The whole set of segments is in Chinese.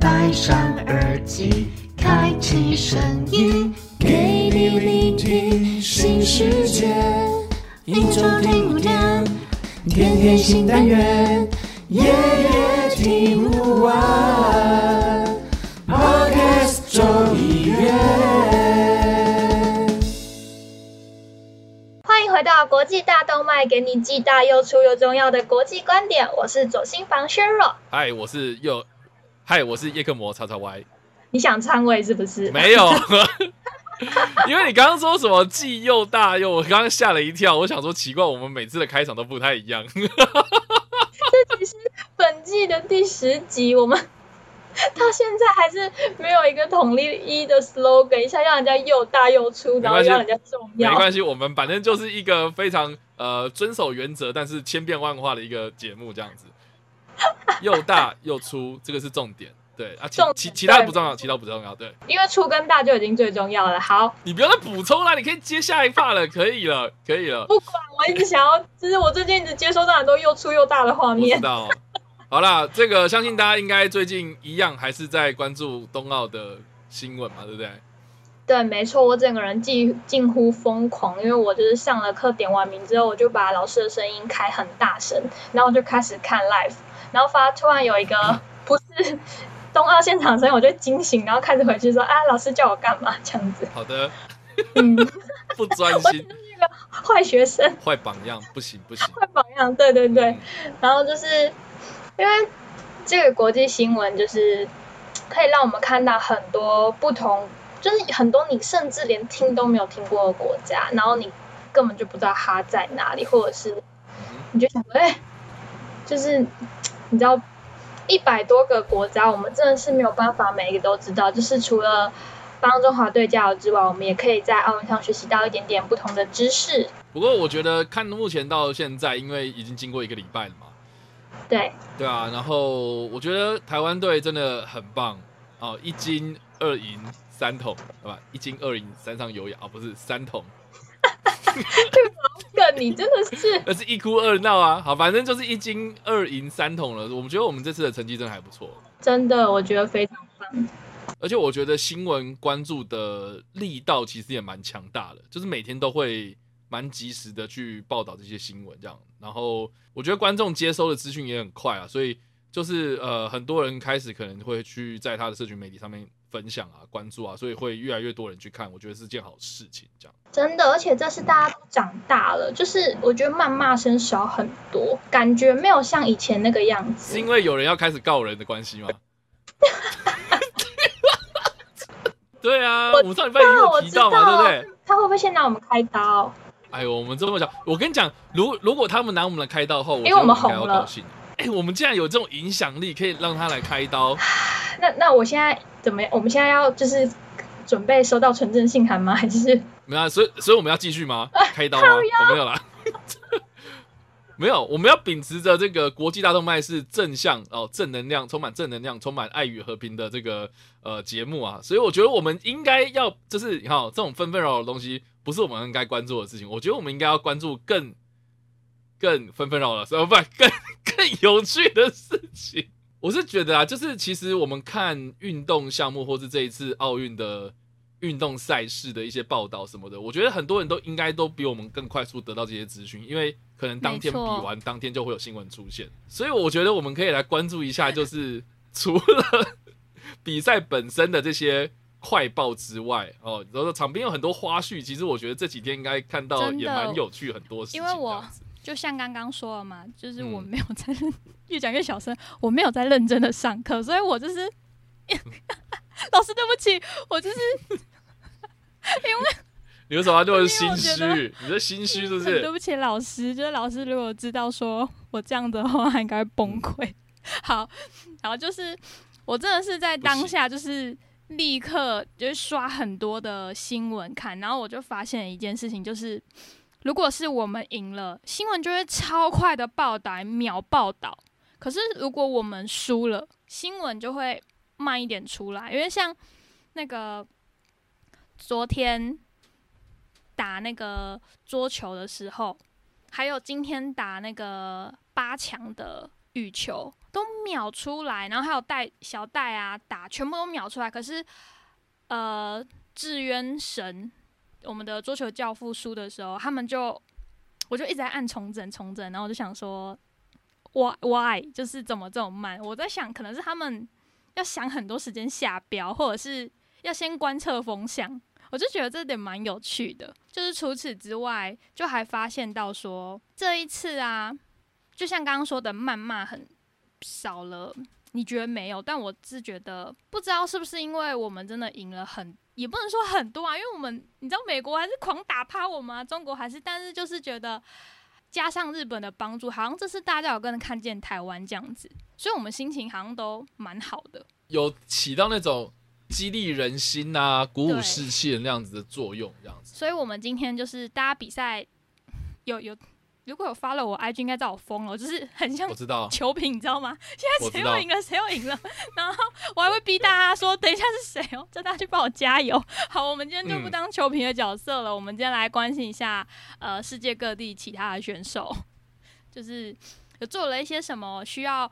戴上耳机，开启声音，给你聆听新世界。一周听五天，天天新单元，夜夜听不完。Podcast 周一月。欢迎回到国际大动脉，给你既大又粗又重要的国际观点。我是左心房削弱。嗨，我是右，嗨，我是叶克魔叉叉 Y。你想篡位是不是？没有，因为你刚刚说什么既又大又，我刚刚吓了一跳。我想说奇怪，我们每次的开场都不太一样。这只是本季的第十集，我们到现在还是没有一个统一的 slogan，一下让人家又大又粗，然后让人家重要。没关系，我们反正就是一个非常呃遵守原则，但是千变万化的一个节目，这样子。又大又粗，这个是重点。对啊，其其其他的不重要，其他不重要。对，因为粗跟大就已经最重要了。好，你不要再补充了，你可以接下一 part 了，可以了，可以了。不管，我一直想要，就是我最近一直接收到很多又粗又大的画面知。道。好啦，这个相信大家应该最近一样还是在关注冬奥的新闻嘛，对不对？对，没错，我整个人近近乎疯狂，因为我就是上了课点完名之后，我就把老师的声音开很大声，然后就开始看 live，然后发突然有一个不是冬奥现场声音，我就惊醒，然后开始回去说啊，老师叫我干嘛？这样子，好的，嗯，不专心，是一个坏学生。坏榜样，不行不行。坏榜样，对对对。然后就是因为这个国际新闻，就是可以让我们看到很多不同，就是很多你甚至连听都没有听过的国家，然后你根本就不知道它在哪里，或者是你就想说，哎、就是你知道。一百多个国家，我们真的是没有办法每一个都知道。就是除了帮中华队加油之外，我们也可以在奥运上学习到一点点不同的知识。不过我觉得看目前到现在，因为已经经过一个礼拜了嘛，对，对啊，然后我觉得台湾队真的很棒哦，一金二银三铜，对吧？一金二银三上有氧啊，不是三铜，这个你真的是。而是一哭二闹啊。好，反正就是一金二银三铜了。我们觉得我们这次的成绩真的还不错，真的，我觉得非常棒。而且我觉得新闻关注的力道其实也蛮强大的，就是每天都会蛮及时的去报道这些新闻，这样。然后我觉得观众接收的资讯也很快啊，所以就是呃，很多人开始可能会去在他的社群媒体上面分享啊、关注啊，所以会越来越多人去看，我觉得是件好事情。这样，真的，而且这是大家都长大了，就是我觉得谩骂声少很多，感觉没有像以前那个样子是。因为有人要开始告人的关系吗？对啊，我我们上礼拜已提到嘛，对不对？他会不会先拿我们开刀？哎呦，我们这么讲，我跟你讲，如如果他们拿我们来开刀后，我因为我们红了。哎、我们竟然有这种影响力，可以让他来开刀。那那我现在怎么样？我们现在要就是准备收到纯正信函吗？还是没有、啊，所以所以我们要继续吗？开刀吗？我没有啦，没有，我们要秉持着这个国际大动脉是正向哦，正能量，充满正能量，充满爱与和平的这个呃节目啊，所以我觉得我们应该要就是你看、这种纷纷扰扰的东西，不是我们应该关注的事情。我觉得我们应该要关注更更纷纷扰扰不，更更有趣的事情。我是觉得啊，就是其实我们看运动项目，或是这一次奥运的运动赛事的一些报道什么的，我觉得很多人都应该都比我们更快速得到这些资讯，因为可能当天比完，当天就会有新闻出现。所以我觉得我们可以来关注一下，就是除了比赛本身的这些快报之外，哦，然后场边有很多花絮，其实我觉得这几天应该看到也蛮有趣很多事情。因为我就像刚刚说了嘛，就是我嗯没有在认，越讲越小声，我没有在认真的上课，所以我就是 老师对不起，我就是 你为什么要这么因为心虚？你这心虚是不是 对？不起老师，就是老师如果知道说我这样的话，他应该会崩溃。好，然后就是我真的是在当下就是立刻就是刷很多的新闻看，然后我就发现一件事情，就是如果是我们赢了，新闻就会超快的报道，秒报道。可是如果我们输了，新闻就会慢一点出来，因为像那个昨天打那个桌球的时候，还有今天打那个八强的羽球，都秒出来，然后还有带小戴啊打，全部都秒出来。可是，呃，志渊神，我们的桌球教父输的时候，他们就，我就一直在按重整重整，然后我就想说，why why 就是怎么这么慢？我在想，可能是他们要想很多时间下标，或者是要先观测风向。我就觉得这点蛮有趣的。就是除此之外，就还发现到说，这一次啊，就像刚刚说的，谩骂很少了。你觉得没有？但我是觉得，不知道是不是因为我们真的赢了很，也不能说很多啊，因为我们你知道美国还是狂打趴我们啊，中国还是，但是就是觉得加上日本的帮助，好像这次大家有更看见台湾这样子，所以我们心情好像都蛮好的，有起到那种激励人心啊、鼓舞士气的那样子的作用，这样子。所以我们今天就是大家比赛有有。如果有发了我 IG，应该知道我疯了，就是很像我知道球评，你知道吗？现在谁又赢了，谁又赢了，然后我还会逼大家说，等一下是谁哦，叫大家去帮我加油。好，我们今天就不当球评的角色了，我们今天来关心一下呃世界各地其他的选手，就是有做了一些什么需要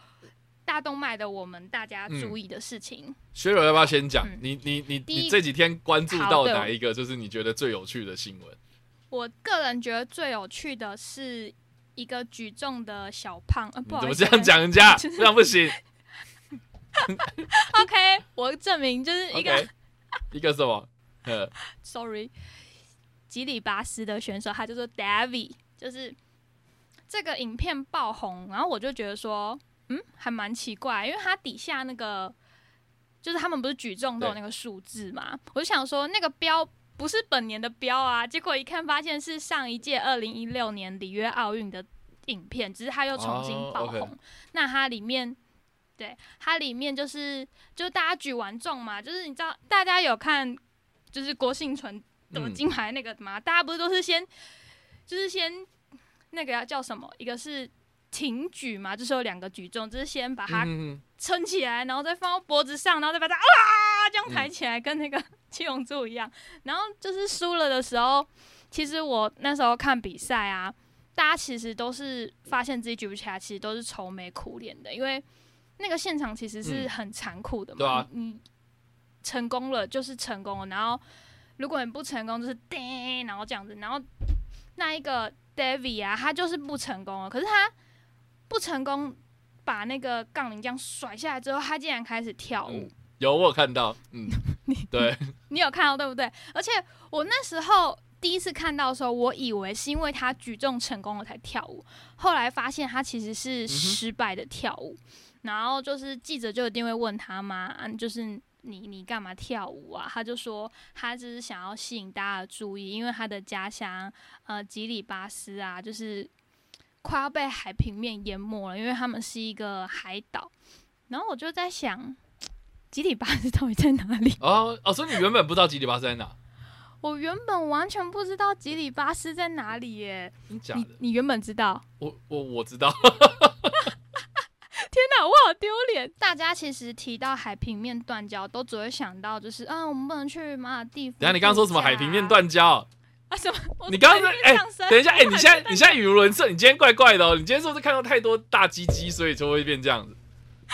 大动脉的我们大家注意的事情。薛柔要不要先讲？你你你你这几天关注到哪一个？就是你觉得最有趣的新闻？我个人觉得最有趣的是一个举重的小胖，呃，不好意思，怎么这样讲人家？这样不行。OK，我证明就是一个一个什么？呃，Sorry，吉里巴斯的选手，他叫做 David，就是这个影片爆红，然后我就觉得说，嗯，还蛮奇怪，因为他底下那个就是他们不是举重都有那个数字嘛，我就想说那个标。不是本年的标啊，结果一看发现是上一届二零一六年里约奥运的影片，只是它又重新爆红。那它里面，对它里面就是就大家举完重嘛，就是你知道大家有看就是郭幸存得金牌那个吗？大家不是都是先就是先那个要叫什么？一个是挺举嘛，就是有两个举重，就是先把它撑起来，然后再放到脖子上，然后再把它啊这样抬起来，跟那个。七龙珠一样，然后就是输了的时候，其实我那时候看比赛啊，大家其实都是发现自己举不起来，其实都是愁眉苦脸的，因为那个现场其实是很残酷的嘛。对啊，你成功了就是成功了，然后如果你不成功就是叮，然后这样子，然后那一个 David 啊，他就是不成功了，可是他不成功把那个杠铃这样甩下来之后，他竟然开始跳舞。有我看到，嗯，你 对，你有看到对不对？而且我那时候第一次看到的时候，我以为是因为他举重成功了才跳舞，后来发现他其实是失败的跳舞。然后就是记者就一定会问他嘛，就是你你干嘛跳舞啊？他就说他只是想要吸引大家的注意，因为他的家乡呃吉里巴斯啊，就是快要被海平面淹没了，因为他们是一个海岛。然后我就在想。吉里巴斯到底在哪里？哦哦，所以你原本不知道吉里巴斯在哪？我原本完全不知道吉里巴斯在哪里耶！真假的？你原本知道？我我我知道。天哪，我好丢脸！大家其实提到海平面断交，都只会想到就是，嗯，我们不能去马尔地夫。等下，你刚刚说什么海平面断交？啊什么？你刚刚哎，等一下，哎，你现在你现在语无伦次，你今天怪怪的哦。你今天是不是看到太多大鸡鸡，所以就会变这样子？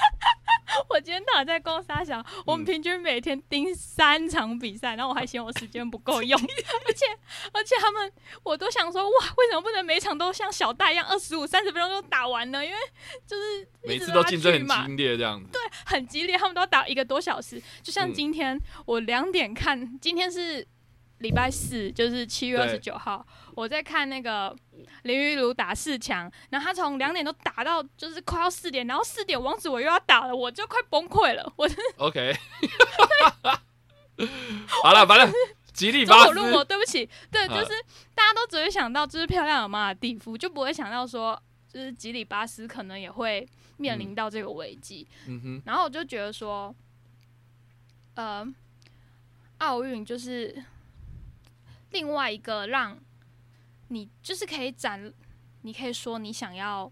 我今天到底在公沙小，我们平均每天盯三场比赛，然后我还嫌我时间不够用，而且而且他们我都想说哇，为什么不能每场都像小戴一样二十五三十分钟就打完呢？因为就是每次都竞争很激烈这样子，对，很激烈，他们都要打一个多小时。就像今天我两点看，今天是。礼拜四就是七月二十九号，我在看那个林玉如打四强，然后他从两点都打到就是快要四点，然后四点王子我又要打了，我就快崩溃了。我 OK，好了，反正吉利巴斯，我对不起，对，就是大家都只会想到就是漂亮的马尔蒂夫，就不会想到说就是吉里巴斯可能也会面临到这个危机。嗯哼，然后我就觉得说，呃，奥运就是。另外一个让你就是可以展，你可以说你想要，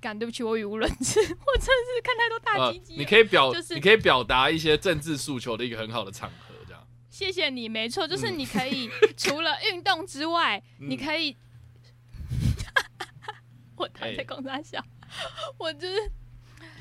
感对不起我语无伦次，我真的是看太多大鸡鸡。你可以表，就是你可以表达一些政治诉求的一个很好的场合，这样。谢谢你，没错，就是你可以除了运动之外，你可以，我躺在公山笑，我就是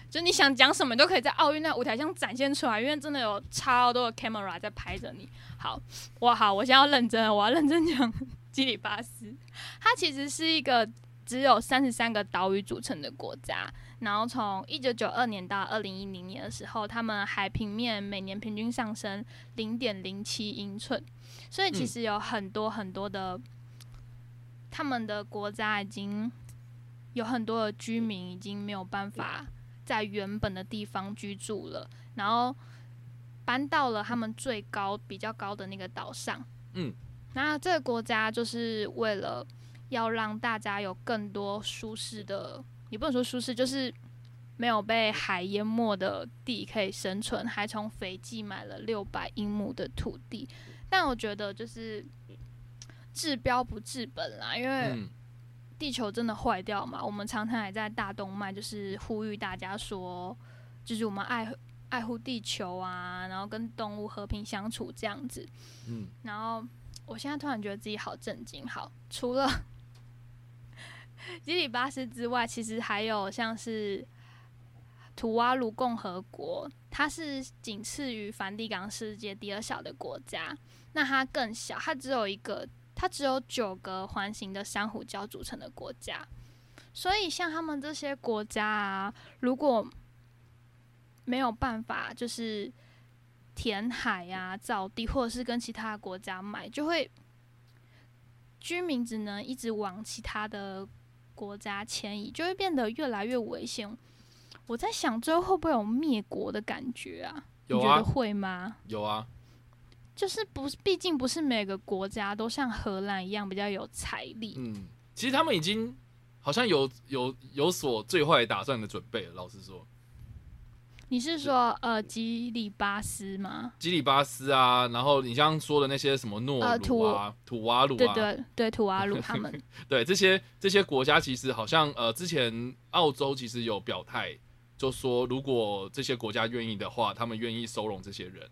就你想讲什么，都可以在奥运那舞台上展现出来，因为真的有超多的 camera 在拍着你。好，我好，我现在要认真，我要认真讲基里巴斯。它其实是一个只有三十三个岛屿组成的国家，然后从一九九二年到二零一零年的时候，他们海平面每年平均上升零点零七英寸，所以其实有很多很多的，他们的国家已经有很多的居民已经没有办法在原本的地方居住了，然后搬到了他们最高比较高的那个岛上。嗯，那这个国家就是为了要让大家有更多舒适的，也不能说舒适，就是没有被海淹没的地可以生存，还从斐济买了六百英亩的土地。但我觉得就是治标不治本啦，因为嗯地球真的坏掉嘛。我们常常也在大动脉就是呼吁大家说，就是我们爱爱护地球啊，然后跟动物和平相处这样子。嗯，然后我现在突然觉得自己好震惊。好，除了基里巴斯之外，其实还有像是图瓦鲁共和国，它是仅次于梵蒂冈世界第二小的国家。那它更小，它只有一个，它只有九个环形的珊瑚礁组成的国家。所以像他们这些国家啊，如果没有办法，就是填海呀、造地，或者是跟其他国家买，就会居民只能一直往其他的国家迁移，就会变得越来越危险。我在想，最后会不会有灭国的感觉啊？有啊你觉得会吗？有啊，就是不是，毕竟不是每个国家都像荷兰一样比较有财力。嗯，其实他们已经好像有有有所最坏打算的准备了。老实说，你是说呃吉里巴斯吗？吉里巴斯啊，然后你刚刚说的那些什么诺呃鲁啊、土瓦鲁啊，对对对，土瓦鲁他们，对这些这些国家，其实好像呃，之前澳洲其实有表态，就说如果这些国家愿意的话，他们愿意收容这些人，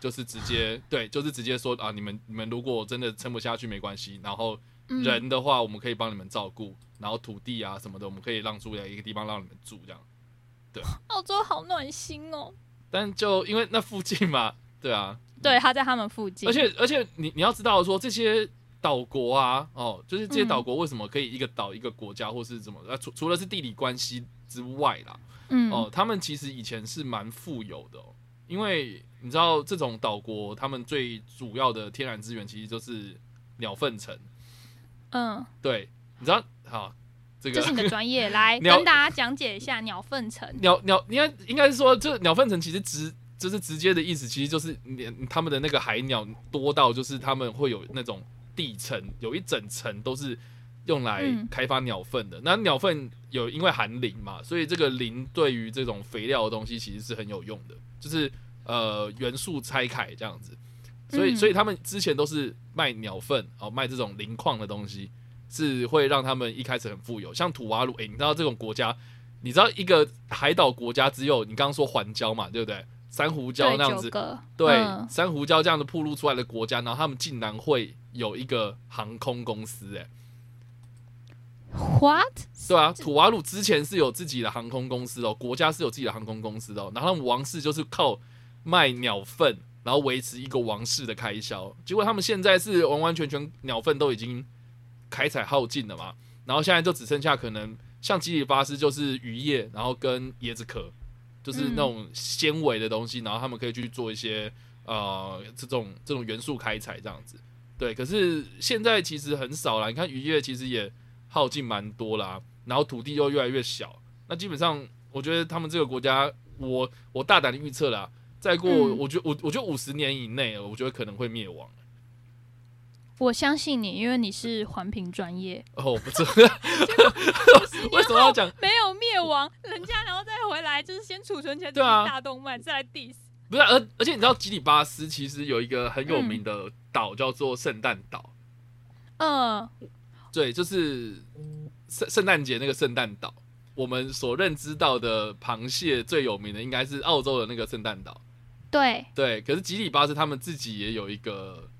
就是直接对，就是直接说啊，你们你们如果真的撑不下去没关系，然后嗯，人的话我们可以帮你们照顾，然后土地啊什么的，我们可以让出来一个地方让你们住这样。对澳洲好暖心哦。但就因为那附近嘛，对啊，对，他在他们附近，而且而且你你要知道说这些岛国啊，哦，就是这些岛国为什么可以一个岛一个国家或是怎么？啊，除除了是地理关系之外啦，嗯哦，他们其实以前是蛮富有的、哦，因为你知道这种岛国，他们最主要的天然资源其实就是鸟粪层。嗯，对，你知道好这个这是你的专业，来跟大家讲解一下鸟粪层。鸟鸟应该应该是说，这鸟粪层其实直就是直接的意思，其实就是连他们的那个海鸟多到，就是他们会有那种地层，有一整层都是用来嗯开发鸟粪的。那鸟粪有因为含磷嘛，所以这个磷对于这种肥料的东西其实是很有用的，就是呃元素拆开这样子。所以嗯所以他们之前都是卖鸟粪哦，卖这种磷矿的东西，是会让他们一开始很富有。像土瓦鲁，诶、你知道这种国家，你知道一个海岛国家只有你刚刚说环礁嘛，对不对？珊瑚礁对，那样子，对，嗯珊瑚礁这样的铺露出来的国家，然后他们竟然会有一个航空公司、诶，What？对啊，土瓦鲁之前是有自己的航空公司哦，国家是有自己的航空公司的、哦，然后他们王室就是靠卖鸟粪，然后维持一个王室的开销。结果他们现在是完完全全鸟粪都已经开采耗尽了嘛，然后现在就只剩下可能像基里巴斯就是渔业，然后跟椰子壳，就是那种纤维的东西，然后他们可以去做一些呃这种这种元素开采这样子。对，可是现在其实很少了。你看渔业其实也耗尽蛮多啦，然后土地又越来越小，那基本上我觉得他们这个国家，我我大胆的预测啦，再过、嗯我觉我我觉得五十年以内，我觉得可能会灭亡。我相信你，因为你是环评专业，哦，我不是，为什么要讲？没有灭亡，人家然后再回来，就是先储存起来，对啊大动脉，再来 diss。不是，而而且你知道吉里巴斯其实有一个很有名的岛叫做圣诞岛，嗯，对，就是圣圣诞节那个圣诞岛。我们所认知到的螃蟹最有名的应该是澳洲的那个圣诞岛，对，对。可是吉里巴斯他们自己也有一个，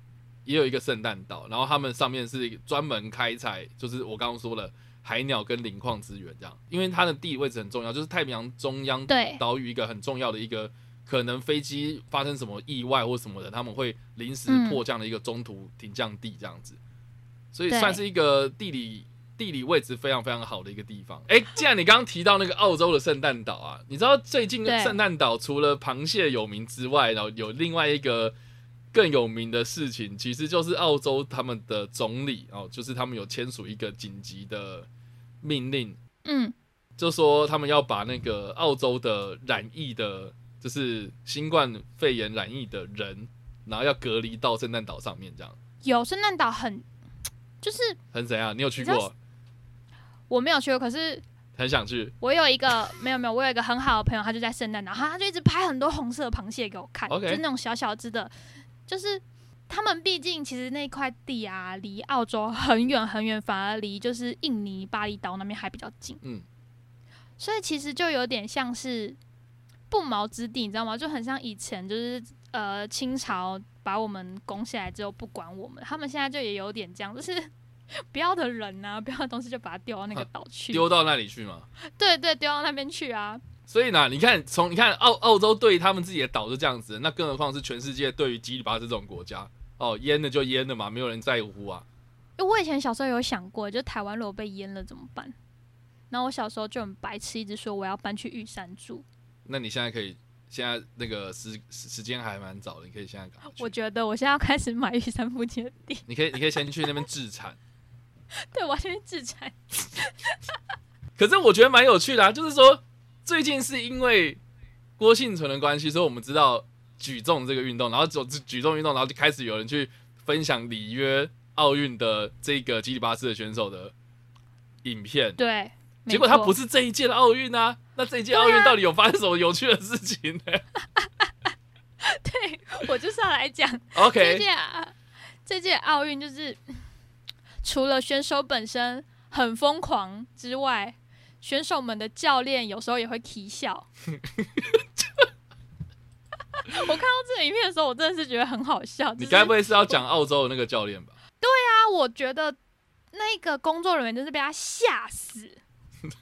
也有一个圣诞岛，然后他们上面是专门开采，就是我刚刚说的海鸟跟磷矿资源这样，因为它的地理位置很重要，就是太平洋中央岛屿一个很重要的一个，可能飞机发生什么意外或什么的，他们会临时嗯。迫降的一个中途停降地这样子，所以算是一个地理地理位置非常非常好的一个地方。哎，既然你刚刚提到那个澳洲的圣诞岛啊，你知道最近圣诞岛除了螃蟹有名之外，然后有另外一个更有名的事情，其实就是澳洲他们的总理哦，就是他们有签署一个紧急的命令，嗯，就说他们要把那个澳洲的染疫的，就是新冠肺炎染疫的人，然后要隔离到圣诞岛上面，这样有圣诞岛很，就是很怎样？你有去过？我没有去过，可是很想去我有一个 没有没有，我有一个很好的朋友，他就在圣诞岛，他他就一直拍很多红色螃蟹给我看就是那种小小只的，就是他们毕竟其实那块地啊，离澳洲很远很远，反而离就是印尼巴厘岛那边还比较近，嗯，所以其实就有点像是不毛之地，你知道吗？就很像以前就是呃清朝把我们攻下来之后不管我们，他们现在就也有点这样，就是。不要的人啊，不要的东西就把它丢到那个岛去，丢到那里去嘛。对对，丢到那边去啊。所以呢，你看，从你看澳澳洲对他们自己的岛是这样子，那更何况是全世界对于吉里巴斯这种国家哦，淹了就淹了嘛，没有人在乎啊。因为我以前小时候有想过，就台湾如果被淹了怎么办？然后我小时候就很白痴，一直说我要搬去玉山住。那你现在可以，现在那个时时时间还蛮早的，你可以现在搞我觉得我现在要开始买玉山附近的地，你可以你可以先去那边自产。对我要先制裁。可是我觉得蛮有趣的啊，就是说最近是因为郭幸存的关系，所以我们知道举重这个运动，然后走举重运动，然后就开始有人去分享里约奥运的这个基里巴斯的选手的影片。对，结果他不是是这一届的奥运啊，那这一届奥运到底有发生什么有趣的事情呢 对我就是要来讲？OK，届啊这届奥运就是除了选手本身很疯狂之外，选手们的教练有时候也会啼笑。我看到这个影片的时候，我真的是觉得很好笑。你该不会是要讲澳洲的那个教练吧？对啊我觉得那个工作人员真是被他吓死，就是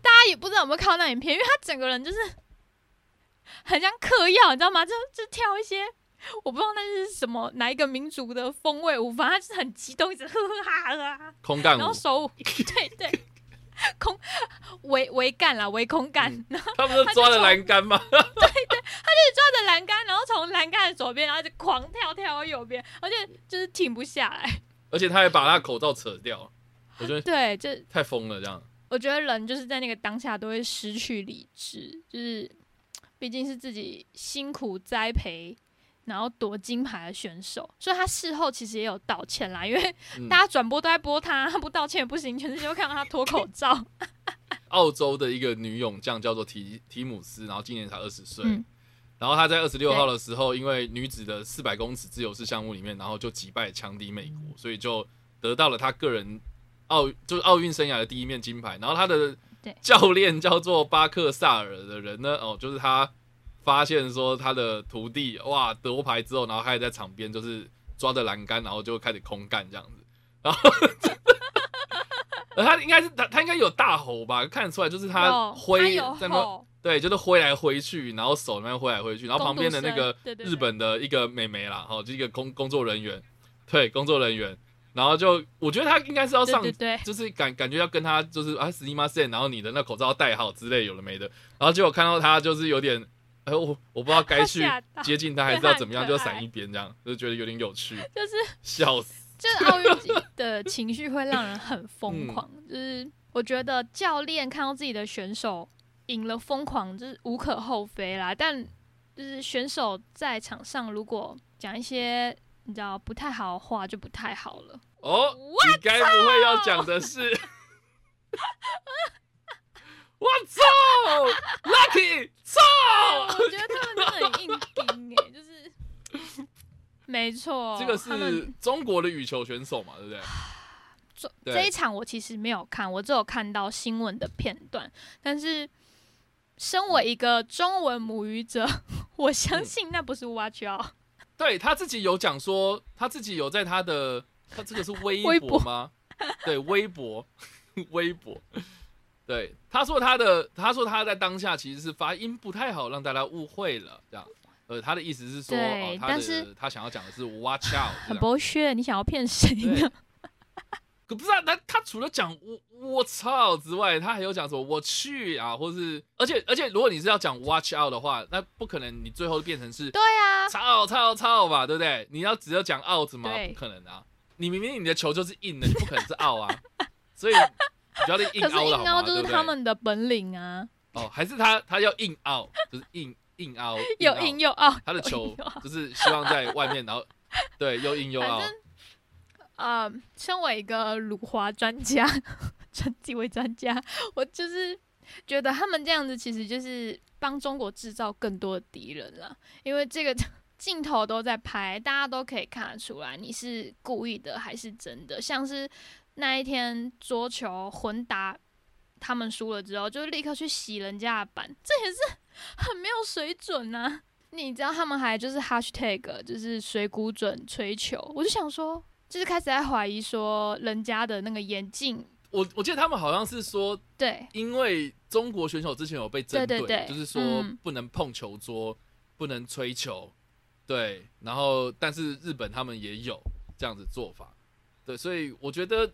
大家也不知道有没有看到那影片，因为他整个人就是很像嗑药，你知道吗？就就跳一些我不知道那是什么哪一个民族的风味舞，反正是很激动，一直呵呵哈哈哈，空干舞然后，手对对空围围干啦，围空干，然后他不是抓着栏杆吗？对对，他就抓着栏杆，然后从栏杆的左边，然后就狂跳跳到右边，而且就是停不下来。而且他还把他的口罩扯掉，我觉得对，就太疯了，这样。我觉得人就是在那个当下都会失去理智，就是毕竟是自己辛苦栽培，然后夺金牌的选手，所以他事后其实也有道歉啦，因为嗯大家转播都在播他，他不道歉也不行，全世界都看到他脱口罩。澳洲的一个女泳将叫做提提姆斯，然后今年才二十岁。嗯然后她在二十六号的时候，因为女子的四百公尺自由式项目里面，然后就击败强敌美国，所以就得到了她个人奥就是奥运生涯的第一面金牌。然后她的教练叫做巴克萨尔的人呢，哦，就是他发现说他的徒弟哇得牌之后，然后他也在场边就是抓着栏杆，然后就开始空干这样子，然后。呃他应该是他，他应该有大吼吧？看得出来，就是他挥在那对，就是挥来挥去，然后手那边挥来挥去，然后旁边的那个日本的一个美眉啦，哦，就一个工工作人员，对，工作人员，然后就我觉得他应该是要上，对对对，就是感感觉要跟他就是啊，死你妈线，然后你的那口罩要戴好之类有了没的，然后结果看到他就是有点，哎，我我不知道该去接近他还是要怎么样，就闪一边这样，就觉得有点有趣，就是笑死。就是奥运 的情绪会让人很疯狂，嗯就是我觉得教练看到自己的选手赢了，疯狂就是无可厚非啦。但就是选手在场上如果讲一些你知道不太好的话，就不太好了。哦，你该不会要讲的是？我操，Lucky 操！我觉得他们真的很硬钉哎、就是没错，这个是中国的羽球选手嘛，对不对？这这一场我其实没有看，我只有看到新闻的片段。但是，身为一个中文母语者，我相信那不是 watch out。对他自己有讲说，他自己有在他的他这个是微博 吗？对，微博，微博。对，他说他的，他说他在当下其实是发音不太好，让大家误会了，这样。呃，他的意思是说，对哦，他但是的他想要讲的是 watch out，很样。剥削，你想要骗谁呢？可不是啊，他他除了讲我我操之外，他还有讲什么我去啊，或是而且而且，如果你是要讲 watch out 的话，那不可能你最后变成是对啊，操操操吧，对不对？你要只有讲 out 吗？不可能啊！你明明你的球就是硬的，你不可能是 out 啊，所以可是硬？凹就是他们的本领啊，哦，还是他他要硬 out，就是硬硬 out，又硬又凹。他的球就是希望在外面，然后对又硬又反 out 正。呃，身为一个辱华专家，称几位专家，我就是觉得他们这样子其实就是帮中国制造更多的敌人了，因为这个镜头都在拍，大家都可以看得出来你是故意的还是真的。像是那一天桌球混打他们输了之后，就立刻去洗人家的板，这也是很没有水准啊！你知道他们还就是 hashtag 就是水谷准吹球，我就想说，就是开始在怀疑说人家的那个眼镜，我我记得他们好像是说，对。因为中国选手之前有被针对对对。就是说嗯。不能碰球桌，不能吹球，对，然后但是日本他们也有这样子做法，对，所以我觉得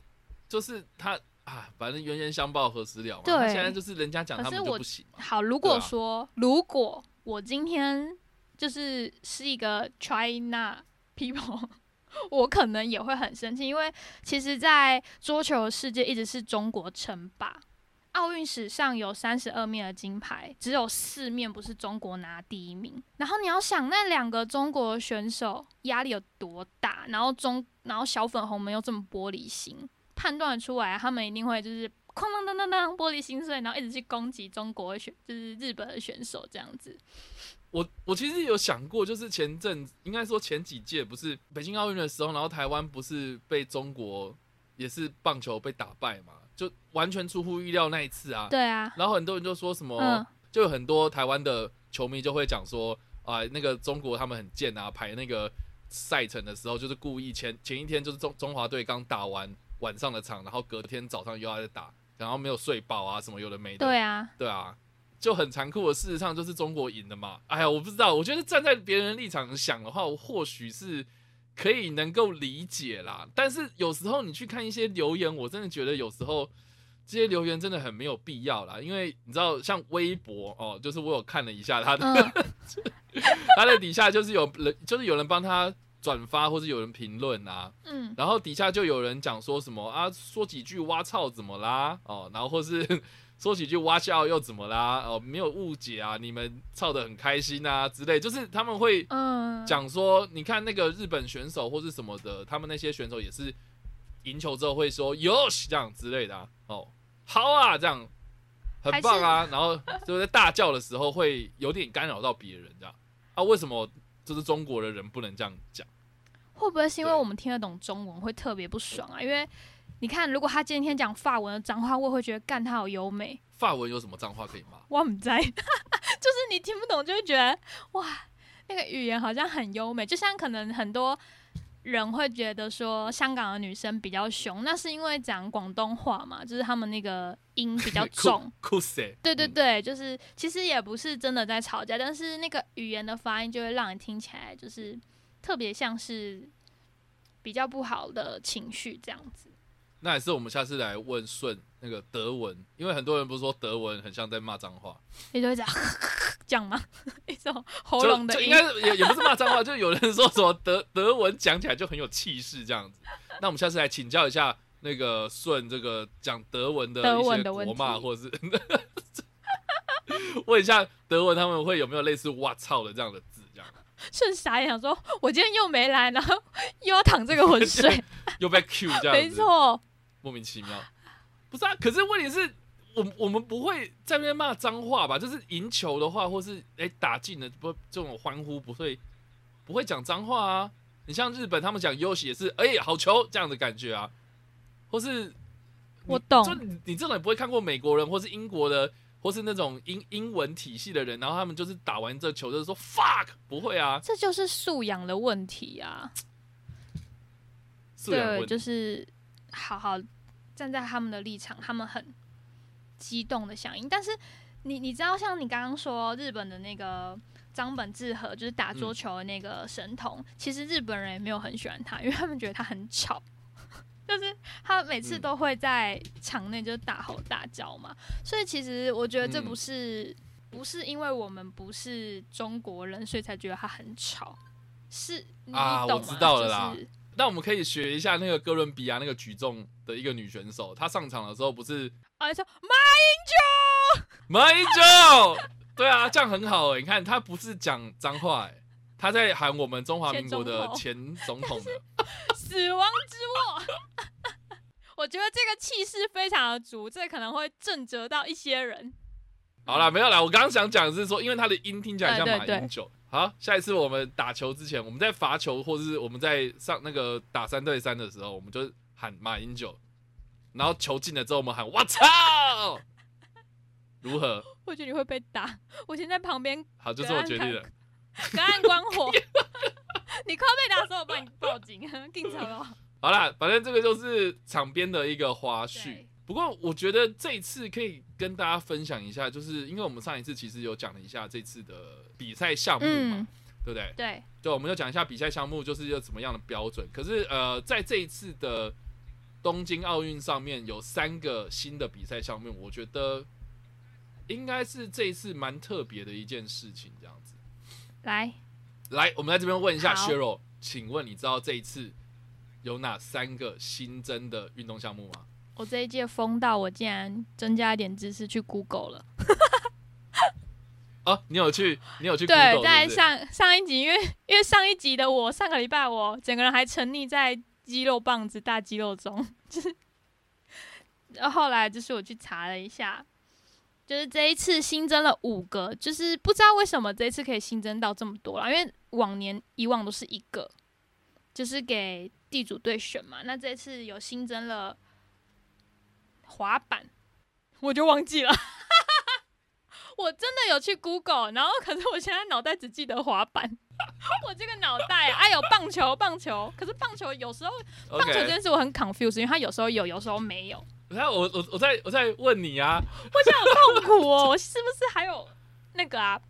就是他啊，反正冤冤相报何时了嘛，对他现在就是人家讲他们我不行嘛，好，如果说、如果我今天就是是一个 China people，我可能也会很生气，因为其实，在桌球世界一直是中国称霸。奥运史上有三十二面的金牌，只有四面不是中国拿第一名。然后你要想，那两个中国选手压力有多大？然后中，然后小粉红们又这么玻璃心，判断出来，他们一定会就是哐当当当当玻璃心碎，然后一直去攻击中国的选，就是日本的选手这样子。我我其实有想过，就是前阵应该说前几届不是北京奥运的时候，然后台湾不是被中国也是棒球被打败嘛，就完全出乎意料那一次啊。对啊，然后很多人就说什么，嗯就有很多台湾的球迷就会讲说啊、那个中国他们很贱啊，排那个赛程的时候就是故意前前一天就是中中华队刚打完晚上的场，然后隔天早上又要再打，然后没有睡饱啊什么有的没的。对啊，对啊，就很残酷的。事实上就是中国赢了嘛。哎呀，我不知道，我觉得站在别人的立场想的话，我或许是可以能够理解啦。但是有时候你去看一些留言，我真的觉得有时候这些留言真的很没有必要啦。因为你知道，像微博哦，就是我有看了一下他的，嗯，他的底下就是有人，就是有人帮他转发，或是有人评论啊。嗯，然后底下就有人讲说什么啊，说几句哇操怎么啦？哦，然后或是 说几句哇笑又怎么啦？哦，没有误解啊，你们操的很开心啊之类，就是他们会嗯，讲说，你看那个日本选手或是什么的，他们那些选手也是赢球之后会说哟这样之类的啊，哦，好啊，这样很棒啊，然后就在大叫的时候会有点干扰到别人这样啊，为什么就是中国的人不能这样讲？会不会是因为我们听得懂中文会特别不爽啊？因为你看，如果他今天讲法文的脏话，我会觉得干他好优美。法文有什么脏话可以骂？我唔在，就是你听不懂，就会觉得哇，那个语言好像很优美。就像可能很多人会觉得说香港的女生比较凶，那是因为讲广东话嘛，就是他们那个音比较 重。对对对，就是其实也不是真的在吵架，但是那个语言的发音就会让你听起来就是特别像是比较不好的情绪这样子。那还是我们下次来问顺那个德文，因为很多人不是说德文很像在骂脏话，你就会讲讲吗？一种喉就咙的音就应。该是也也不是骂脏话，就有人说什么德德文讲起来就很有气势这样子。那我们下次来请教一下那个顺这个讲德文的德一些文的问国骂，或者是 问一下德文他们会有没有类似“哇操”的这样的字，这样顺傻眼，想说我今天又没来，然后 又要躺这个 浑水，又被 Q 这样子，没错，莫名其妙。不是啊，可是问题是我我们不会在那边骂脏话吧？就是赢球的话，或是哎、打进了不这种欢呼不会不会讲脏话啊。你像日本他们讲优喜也是哎、好球这样的感觉啊，或是我懂就你你这种也不会看过美国人或是英国的。或是那种英英文体系的人，然后他们就是打完这球就是说 fuck，不会啊，这就是素养的问题啊。对。就是好好站在他们的立场，他们很激动的响应。但是你你知道，像你刚刚说日本的那个张本智和，就是打桌球的那个神童，其实日本人也没有很喜欢他，因为他们觉得他很吵。就是他每次都会在场内就是大吼大叫嘛，所以其实我觉得这不是不是因为我们不是中国人，所以才觉得他很吵，是啊，我知道了啦。那我们可以学一下那个哥伦比亚那个举重的一个女选手，她上场的时候不是啊说马英九，马英九，对啊，这样很好哎，你看她不是讲脏话哎，她在喊我们中华民国的前总统的 死亡之握。我觉得这个气势非常的足，这可能会震折到一些人。好了，没有了。我刚刚想讲的是说，因为他的音听起来像马英九。好，下一次我们打球之前，我们在罚球或者是我们在上那个打三对三的时候，我们就喊马英九，然后球进了之后，我们喊我操，如何？我觉得你会被打。我先在旁边。好，就是我决定的。隔岸观火。你快被打的时候，我帮你报警，警察了。好啦，反正这个就是场边的一个花絮。不过我觉得这一次可以跟大家分享一下，就是因为我们上一次其实有讲了一下这次的比赛项目嘛，对不对？对，对，我们就讲一下比赛项目就是有怎么样的标准。可是呃，在这一次的东京奥运上面有三个新的比赛项目，我觉得应该是这一次蛮特别的一件事情。这样子，来，来，我们在这边问一下削弱，请问你知道这一次？有哪三个新增的运动项目吗？我这一届疯到我竟然增加一点知识去 Google 了。哦，你有去？你有去？对，在上上一集，因为因为上一集的我，上个礼拜我整个人还沉溺在肌肉棒子、大肌肉中，就是。后来就是我去查了一下，就是这一次新增了五个，就是不知道为什么这一次可以新增到这么多了，因为往年以往都是一个，就是给。地主队选嘛，那这次有新增了滑板，我就忘记了。我真的有去 Google，然后可是我现在脑袋只记得滑板。我这个脑袋啊，有棒球，棒球，可是棒球有时候棒球这件事我很 confused，因为它有时候有，有时候没有。那我我我在我在问你啊，我现在好痛苦哦，我是不是还有那个啊？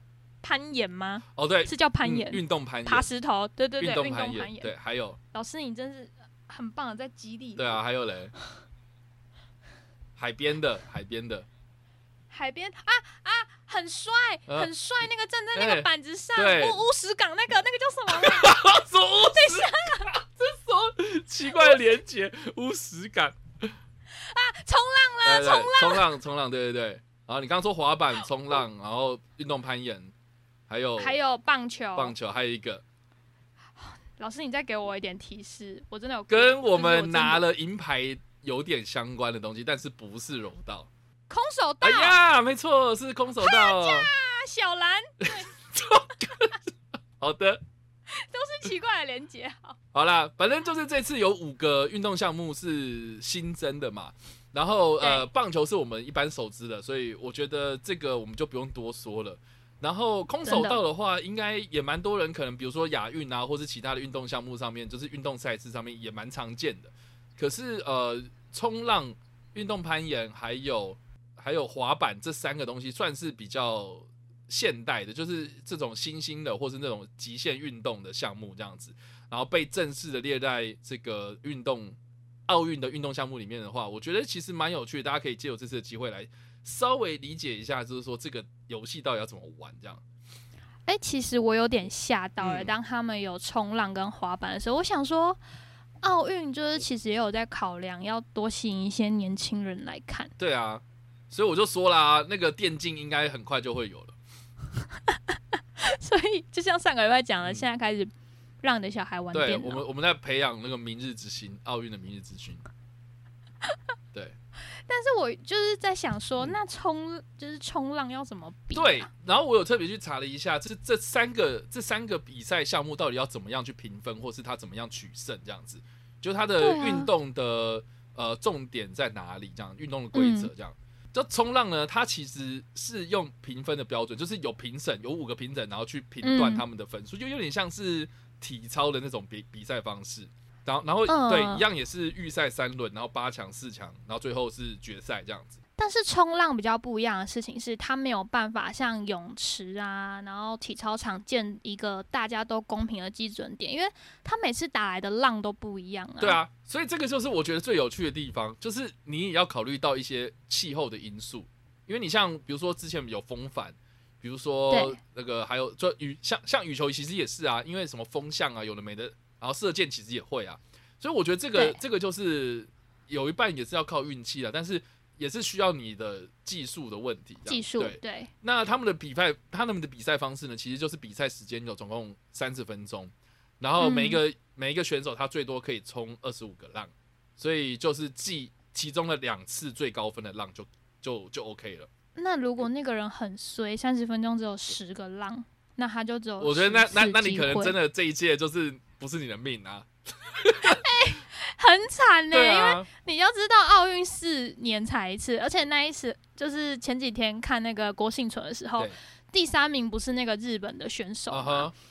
攀岩吗？哦，对，是叫攀岩，运动攀岩，爬石头，对对对，运动攀岩，对，还有老师，你真是很棒的，在激励。对啊，还有嘞，海边的，海边的，海边啊啊，很帅，很帅，那个站在那个板子上，乌乌石港那个那个叫什么？说乌石港，这什么奇怪的连接？乌石港啊，冲浪啦，冲浪，冲浪，冲浪，对对对。然后你刚刚说滑板、冲浪，然后运动攀岩。还有还有棒球，棒球还有一个。老师，你再给我一点提示，我真的有跟我们拿了银牌有点相关的东西，但是不是柔道，空手道。哎呀，没错，是空手道。小兰，对，好的，都是奇怪的连接。好，好啦，反正就是这次有五个运动项目是新增的嘛。然后呃，棒球是我们一般熟知的，所以我觉得这个我们就不用多说了。然后空手道的话，应该也蛮多人可能，比如说亚运啊，或是其他的运动项目上面，就是运动赛事上面也蛮常见的。可是呃，冲浪、运动攀岩还有还有滑板这三个东西，算是比较现代的，就是这种新兴的或是那种极限运动的项目这样子。然后被正式的列在这个运动奥运的运动项目里面的话，我觉得其实蛮有趣，大家可以借由这次的机会来。稍微理解一下，就是说这个游戏到底要怎么玩这样。哎，其实我有点吓到了，当他们有冲浪跟滑板的时候，我想说，奥运就是其实也有在考量要多吸引一些年轻人来看。对啊，所以我就说啦，那个电竞应该很快就会有了。所以就像上个礼拜讲的，现在开始让你的小孩玩电脑。我们我们在培养那个明日之星，奥运的明日之星。对。但是我就是在想说，那冲就是冲浪要怎么比？对，然后我有特别去查了一下，这这三个这三个比赛项目到底要怎么样去评分，或是他怎么样取胜这样子？就他的运动的呃重点在哪里？这样运动的规则这样。就冲浪呢，它其实是用评分的标准，就是有评审，有五个评审，然后去评断他们的分数，就有点像是体操的那种比比赛方式。然后然后嗯对，一样也是预赛三轮，然后八强、四强，然后最后是决赛这样子。但是冲浪比较不一样的事情是，它没有办法像泳池啊，然后体操场建一个大家都公平的基准点，因为它每次打来的浪都不一样啊。对，啊，所以这个就是我觉得最有趣的地方，就是你也要考虑到一些气候的因素，因为你像比如说之前有风帆，比如说那个还有就羽像像羽球其实也是啊，因为什么风向啊有的没的，然后射箭其实也会啊，所以我觉得这个这个就是有一半也是要靠运气的，但是也是需要你的技术的问题。技术对，对，那他们的比赛，他们的比赛方式呢，其实就是比赛时间有总共三十分钟，然后每一个、每一个选手他最多可以冲二十五个浪，所以就是记其中的两次最高分的浪就就就 OK 了。那如果那个人很衰，三十分钟只有十个浪，那他就只有我觉得那那那你可能真的这一届就是不是你的命啊。很惨呢、因为你要知道奥运四年才一次，而且那一次就是前几天看那个郭幸存的时候，第三名不是那个日本的选手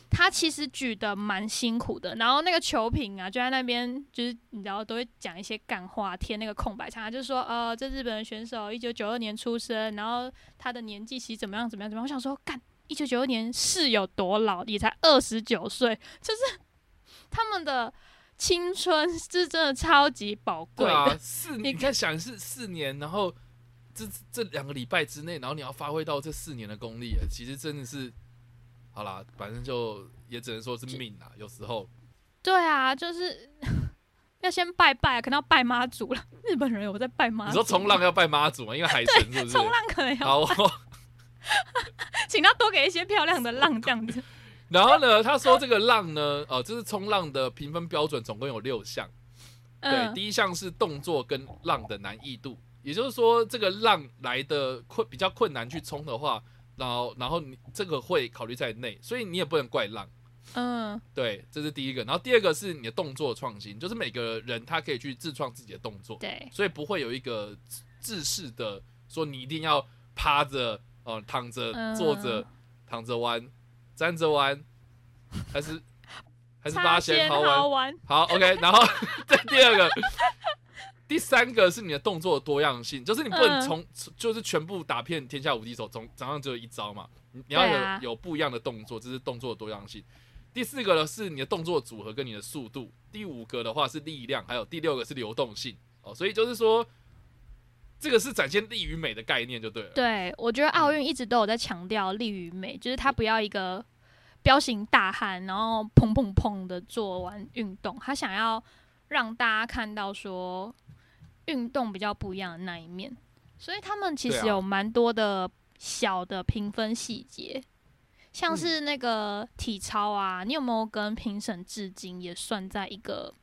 他其实举的蛮辛苦的，然后那个球评啊就在那边，就是你知道都会讲一些干话，填那个空白墙，他就说呃，这日本的选手一九九二年出生，然后他的年纪其实怎么样怎么样怎么样，我想说干。一九九二年是有多老？也才二十九岁，就是他们的青春是真的超级宝贵的。对啊，四你你看想是四年，然后这这两个礼拜之内，然后你要发挥到这四年的功力，其实真的是好啦，反正就也只能说是命啊，有时候。对啊，就是 要先拜拜，可能要拜妈祖了。日本人有在拜妈祖，你说冲浪要拜妈祖吗？因为海神是不是？冲浪可能要好，请他多给一些漂亮的浪这样子。然后呢，他说这个浪呢，呃，这是冲浪的评分标准，总共有六项。对，嗯，第一项是动作跟浪的难易度，也就是说，这个浪来的困比较困难去冲的话，然后然后你这个会考虑在内，所以你也不能怪浪。嗯对，这是第一个。然后第二个是你的动作创新，就是每个人他可以去自创自己的动作，对，所以不会有一个制式的说你一定要趴着、呃躺着、嗯坐着、躺着弯、站着玩，还是 还是八仙仙好玩好？玩。好，OK。然后这第二个，第三个是你的动作多样性，就是你不能嗯从、就是全部打遍天下无敌手，总早上只有一招嘛，你你要有、啊有不一样的动作，这是动作的多样性。第四个呢是你的动作组合跟你的速度，第五个的话是力量，还有第六个是流动性哦。所以就是说，这个是展现力与美的概念就对了。对，我觉得奥运一直都有在强调力与美，就是他不要一个彪形大汉，然后砰砰砰的做完运动，他想要让大家看到说运动比较不一样的那一面，所以他们其实有蛮多的小的评分细节。像嗯是那个体操啊，你有没有跟评审致敬？也算在一个，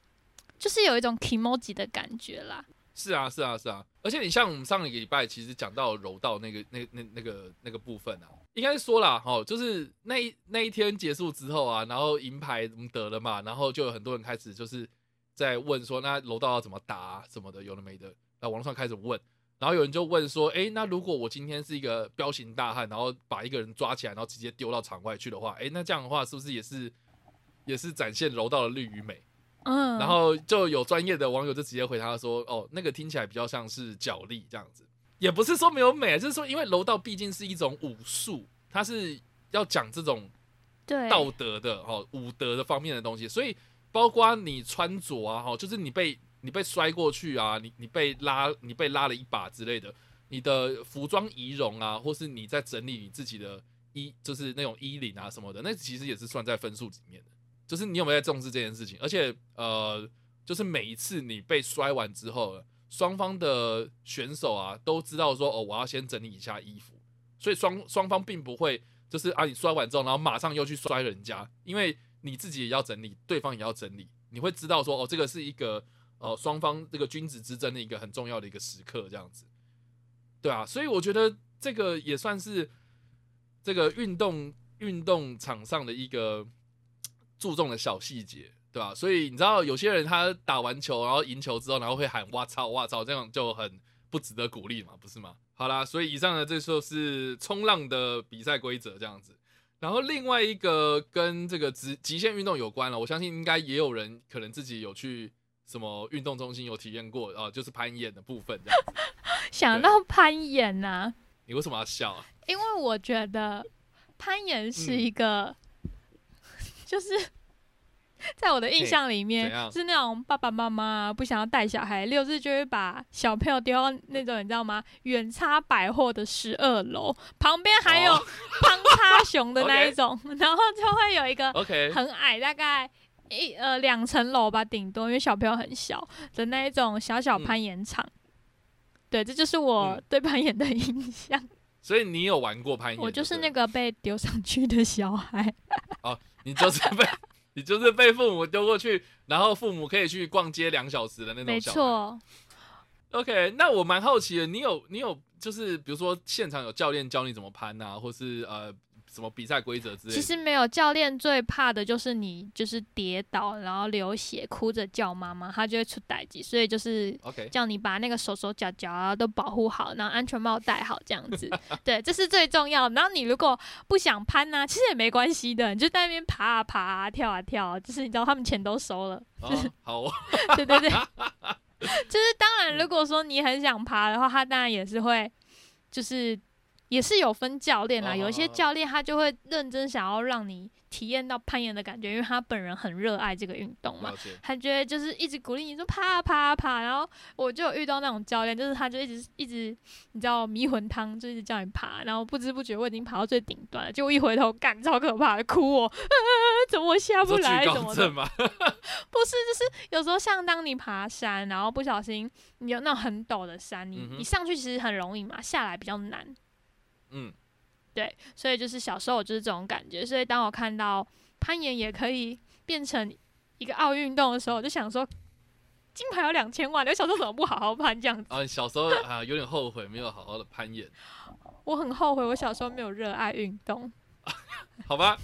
就是有一种 emoji 的感觉啦。是啊，是啊，是啊。而且你像我们上一个礼拜其实讲到柔道那个、那、那、那个、那个部分啊，应该说啦，哦，就是那一那一天结束之后啊，然后银牌怎么得了嘛，然后就有很多人开始就是在问说，那柔道要怎么打、啊、什么的，有的没的，那网络上开始问。然后有人就问说，诶，那如果我今天是一个彪形大汉，然后把一个人抓起来，然后直接丢到场外去的话，诶，那这样的话是不是也是也是展现柔道的力与美？嗯，然后就有专业的网友就直接回答说：“哦，那个听起来比较像是脚力这样子，也不是说没有美，就是说因为柔道毕竟是一种武术，它是要讲这种对。道德的哦、武德的方面的东西，所以包括你穿着啊哈，就是你被你被摔过去啊，你你被拉你被拉了一把之类的，你的服装仪容啊，或是你在整理你自己的衣，就是那种衣领啊什么的，那其实也是算在分数里面的。就是你有没有在重视这件事情，而且呃，就是每一次你被摔完之后，双方的选手啊都知道说哦，我要先整理一下衣服，所以双双方并不会就是啊你摔完之后，然后马上又去摔人家，因为你自己也要整理，对方也要整理，你会知道说哦，这个是一个呃双方这个君子之争的一个很重要的一个时刻，这样子，对啊，所以我觉得这个也算是这个运动运动场上的一个注重的小细节，对吧？所以你知道有些人他打完球，然后赢球之后，然后会喊“哇操哇操”，这样就很不值得鼓励嘛，不是吗？好啦，所以以上呢，这就是冲浪的比赛规则这样子。然后另外一个跟这个极极限运动有关了，我相信应该也有人可能自己有去什么运动中心有体验过啊，就是攀岩的部分这样子。想到攀岩呐、你为什么要笑啊？因为我觉得攀岩是一个，就是 在我的印象里面是那种爸爸妈妈不想要带小孩，六日就会把小朋友丢到那种你知道吗？远差百货的十二楼旁边还有哦胖叉熊的那一种，然后就会有一个很矮，大概一呃两层楼吧，顶多，因为小朋友很小的那一种小小攀岩场。对，这就是我嗯对攀岩的 印象。所以你有玩过攀岩？我就是那个，被丢上去的小孩。哦你就是被你就是被父母丢过去，然后父母可以去逛街两小时的那种没。错，OK，那我蛮好奇的，你有你有就是比如说现场有教练教你怎么攀啊，或是呃什么比赛规则之类的？其实没有教练最怕的就是你就是跌倒，然后流血，哭着叫妈妈，他就会出代级。所以就是。叫你把那个手手脚脚啊都保护好，然后安全帽戴好，这样子，对，这是最重要的。然后你如果不想攀呢、其实也没关系的，你就在那边爬啊爬啊，跳啊跳啊，就是你知道他们钱都收了，哦、好哦，对对对，就是当然，如果说你很想爬的话，他当然也是会，就是也是有分教练啦。哦有一些教练他就会认真想要让你体验到攀岩的感觉，因为他本人很热爱这个运动嘛。他觉得就是一直鼓励你说爬啊爬啊爬，然后我就有遇到那种教练，就是他就一直一直你知道迷魂汤，就一直叫你爬，然后不知不觉我已经爬到最顶端了，结果一回头干超可怕的，哭我、啊，怎么我下不来，惧怎么？不是，就是有时候像当你爬山，然后不小心你有那种很陡的山，你、嗯你上去其实很容易嘛，下来比较难。嗯，对，所以就是小时候我就是这种感觉。所以当我看到攀岩也可以变成一个奥运运动的时候，我就想说，金牌有两千万，你小时候怎么不好好攀这样子？啊，你小时候啊有点后悔没有好好的攀岩，我很后悔，我小时候没有热爱运动。好吧？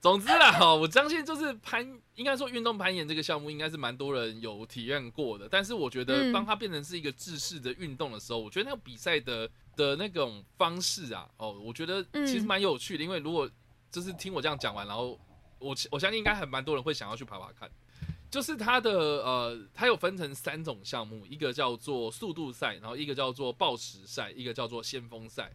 总之啦，哈，我相信就是攀，应该说运动攀岩这个项目，应该是蛮多人有体验过的。但是我觉得，嗯当它变成是一个制式的运动的时候，我觉得那个比赛的的那种方式啊，哦，我觉得其实蛮有趣的。因为如果就是听我这样讲完，然后我我相信应该还蛮多人会想要去爬爬看。就是它的呃，它有分成三种项目，一个叫做速度赛，然后一个叫做报时赛，一个叫做先锋赛，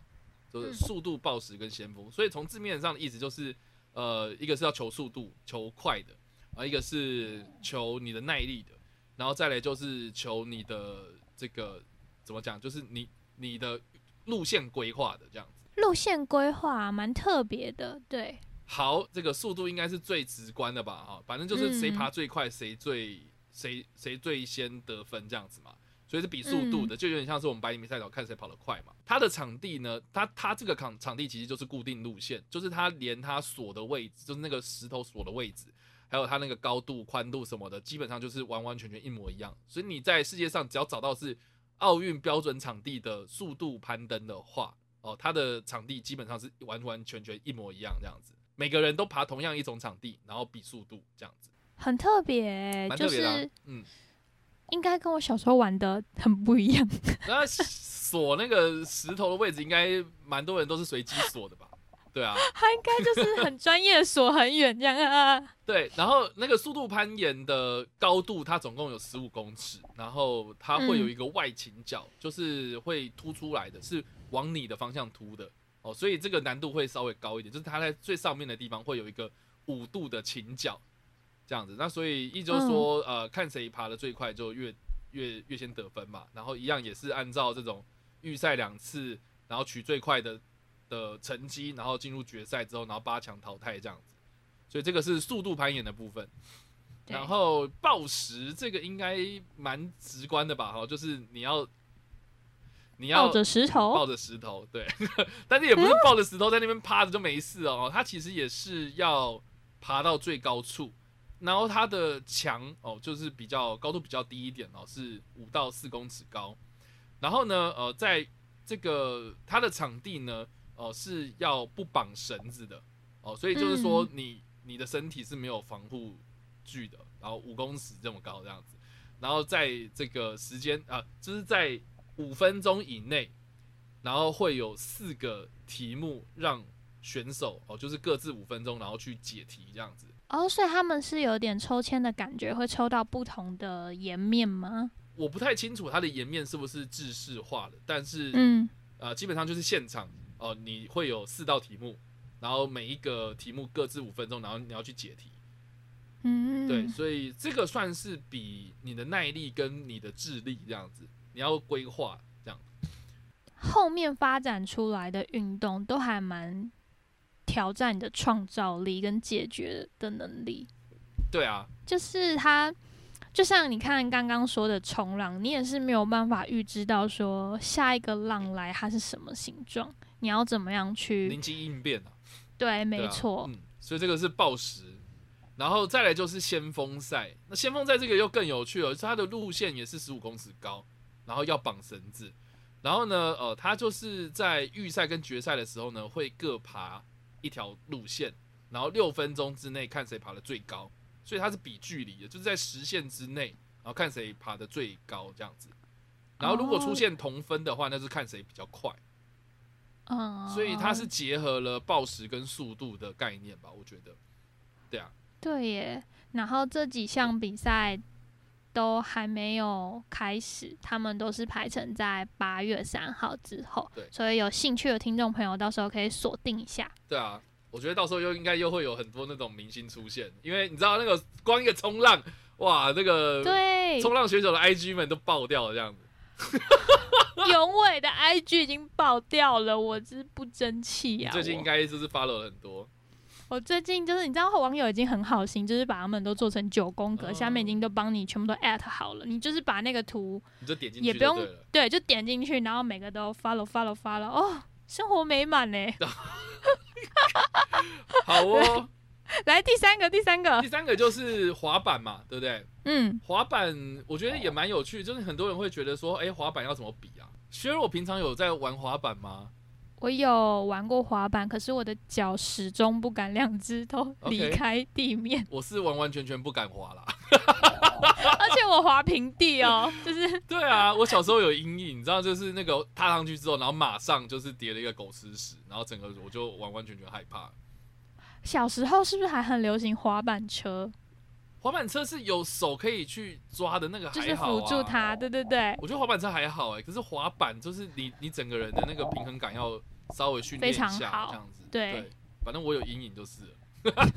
就是嗯速度、报时跟先锋。所以从字面上的意思就是，呃，一个是要求速度，求快的，啊，一个是求你的耐力的，然后再来就是求你的这个怎么讲，就是你你的路线规划的这样子。路线规划蛮特别的，对，好，这个速度应该是最直观的吧？哈，反正就是谁嗯爬最快，谁最谁谁最先得分这样子嘛。所以是比速度嗯的，就有点像是我们百米赛跑看谁跑得快嘛。它的场地呢，它它这个场场地其实就是固定路线，就是它连它锁的位置，就是那个石头锁的位置，还有它那个高度、宽度什么的，基本上就是完完全全一模一样。所以你在世界上只要找到是奥运标准场地的速度攀登的话，哦，它的场地基本上是完完全全一模一样这样子。每个人都爬同样一种场地，然后比速度这样子，很特别，就蛮特别的啊、是嗯，应该跟我小时候玩的很不一样。那锁那个石头的位置，应该蛮多人都是随机锁的吧？对啊，他应该就是很专业，锁很远这样啊。对。然后那个速度攀岩的高度，它总共有十五公尺，然后它会有一个外倾角，就是会凸出来的，是往你的方向凸的哦，所以这个难度会稍微高一点，就是它在最上面的地方会有一个五度的倾角，这样子。那所以意就是说，呃，看谁爬得最快就越越越先得分嘛。然后一样也是按照这种预赛两次，然后取最快的的成绩，然后进入决赛之后，然后八强淘汰这样子。所以这个是速度攀岩的部分。然后报时这个应该蛮直观的吧？哈，就是你要你要抱着石头抱，着石头，对，但是也不是抱着石头在那边趴着就没事哦，它其实也是要爬到最高处，然后它的墙哦，就是比较高度比较低一点哦，是五到四公尺高，然后呢，呃，在这个它的场地呢，哦、是要不绑绳子的哦，所以就是说嗯。你、你的身体是没有防护具的，然后五公尺这么高这样子，然后在这个时间啊，就是在五分钟以内，然后会有四个题目让选手哦，就是各自五分钟，然后去解题这样子。哦，所以他们是有点抽签的感觉，会抽到不同的颜面吗？我不太清楚它的颜面是不是制式化的，但是嗯，呃，基本上就是现场哦、你会有四道题目，然后每一个题目各自五分钟，然后你要去解题。嗯，对，所以这个算是比你的耐力跟你的智力这样子，你要规划这样。后面发展出来的运动都还蛮挑战你的创造力跟解决的能力。对啊，就是它，就像你看刚刚说的冲浪，你也是没有办法预知到说下一个浪来它是什么形状，你要怎么样去临机应变啊，对，没错，嗯，所以这个是报时，然后再来就是先锋赛。那先锋赛这个又更有趣了，是它的路线也是十五公尺高，然后要绑绳子，然后呢，呃，它就是在预赛跟决赛的时候呢，会各爬一条路线，然后六分钟之内看谁爬的最高，所以它是比距离的，就是在时限之内，然后看谁爬的最高这样子。然后如果出现同分的话，那是看谁比较快。嗯，所以它是结合了报时跟速度的概念吧，我觉得。对啊，对耶。然后这几项比赛都还没有开始，他们都是排成在八月三号之后对，所以有兴趣的听众朋友到时候可以锁定一下。对啊，我觉得到时候又应该又会有很多那种明星出现，因为你知道那个光一个冲浪，哇，那个对，冲浪选手的 IG 们都爆掉了这样子。永伟的 IG 已经爆掉了，我真不争气啊、最近应我该就是 follow 了很多，我最近就是你知道网友已经很好心，就是把他们都做成九宫格，哦下面已经都帮你全部都 at 好了，你就是把那个图你就点进去也不用对就点进去，然后每个都 follow follow follow，哦，生活美满呢。好哦，来第三个，第三个第，三个就是滑板嘛，对不对？嗯，滑板我觉得也蛮有趣，就是很多人会觉得说，哎，滑板要怎么比啊？薛儿，我平常有在玩滑板吗？我有玩过滑板，可是我的脚始终不敢两只都 离开地面我是完完全全不敢滑啦。而且我滑平地哦，就是 对啊，我小时候有阴影，你知道，就是那个踏上去之后，然后马上就是叠了一个狗吃屎，然后整个我就完完全全害怕。小时候是不是还很流行滑板车，滑板车是有手可以去抓的那个就是还好、啊，辅助它，对对对，我觉得滑板车还好哎、可是滑板就是你你整个人的那个平衡感要稍微训练一下，这样子。对反正我有阴影就是了。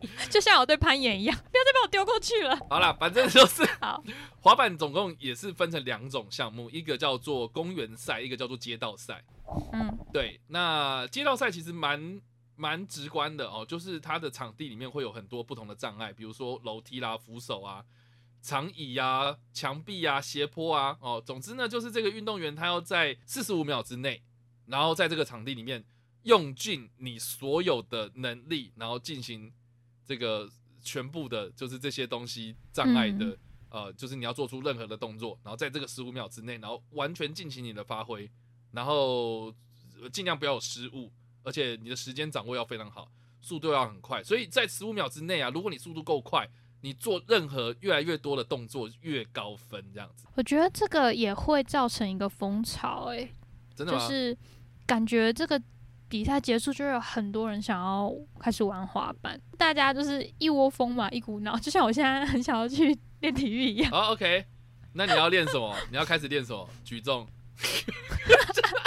就像我对攀岩一样，不要再把我丢过去了。好啦，反正就是 好，滑板总共也是分成两种项目，一个叫做公园赛，一个叫做街道赛。嗯，对，那街道赛其实蛮蛮直观的哦，就是它的场地里面会有很多不同的障碍，比如说楼梯啦、扶手啊、长椅啊、墙壁啊、斜坡啊，哦，总之呢，就是这个运动员他要在四十五秒之内，然后在这个场地里面用尽你所有的能力，然后进行这个全部的，就是这些东西障碍的，呃，就是你要做出任何的动作，然后在这个十五秒之内，然后完全进行你的发挥，然后呃尽量不要有失误，而且你的时间掌握要非常好，速度要很快。所以在十五秒之内啊，如果你速度够快，你做任何越来越多的动作越高分，这样子，我觉得这个也会造成一个风潮、欸，真的吗？就是感觉这个比赛结束，就会有很多人想要开始玩滑板，大家就是一窝蜂嘛，一股脑，就像我现在很想要去练体育一样。好，OK，那你要练什么？你要开始练什么？举重。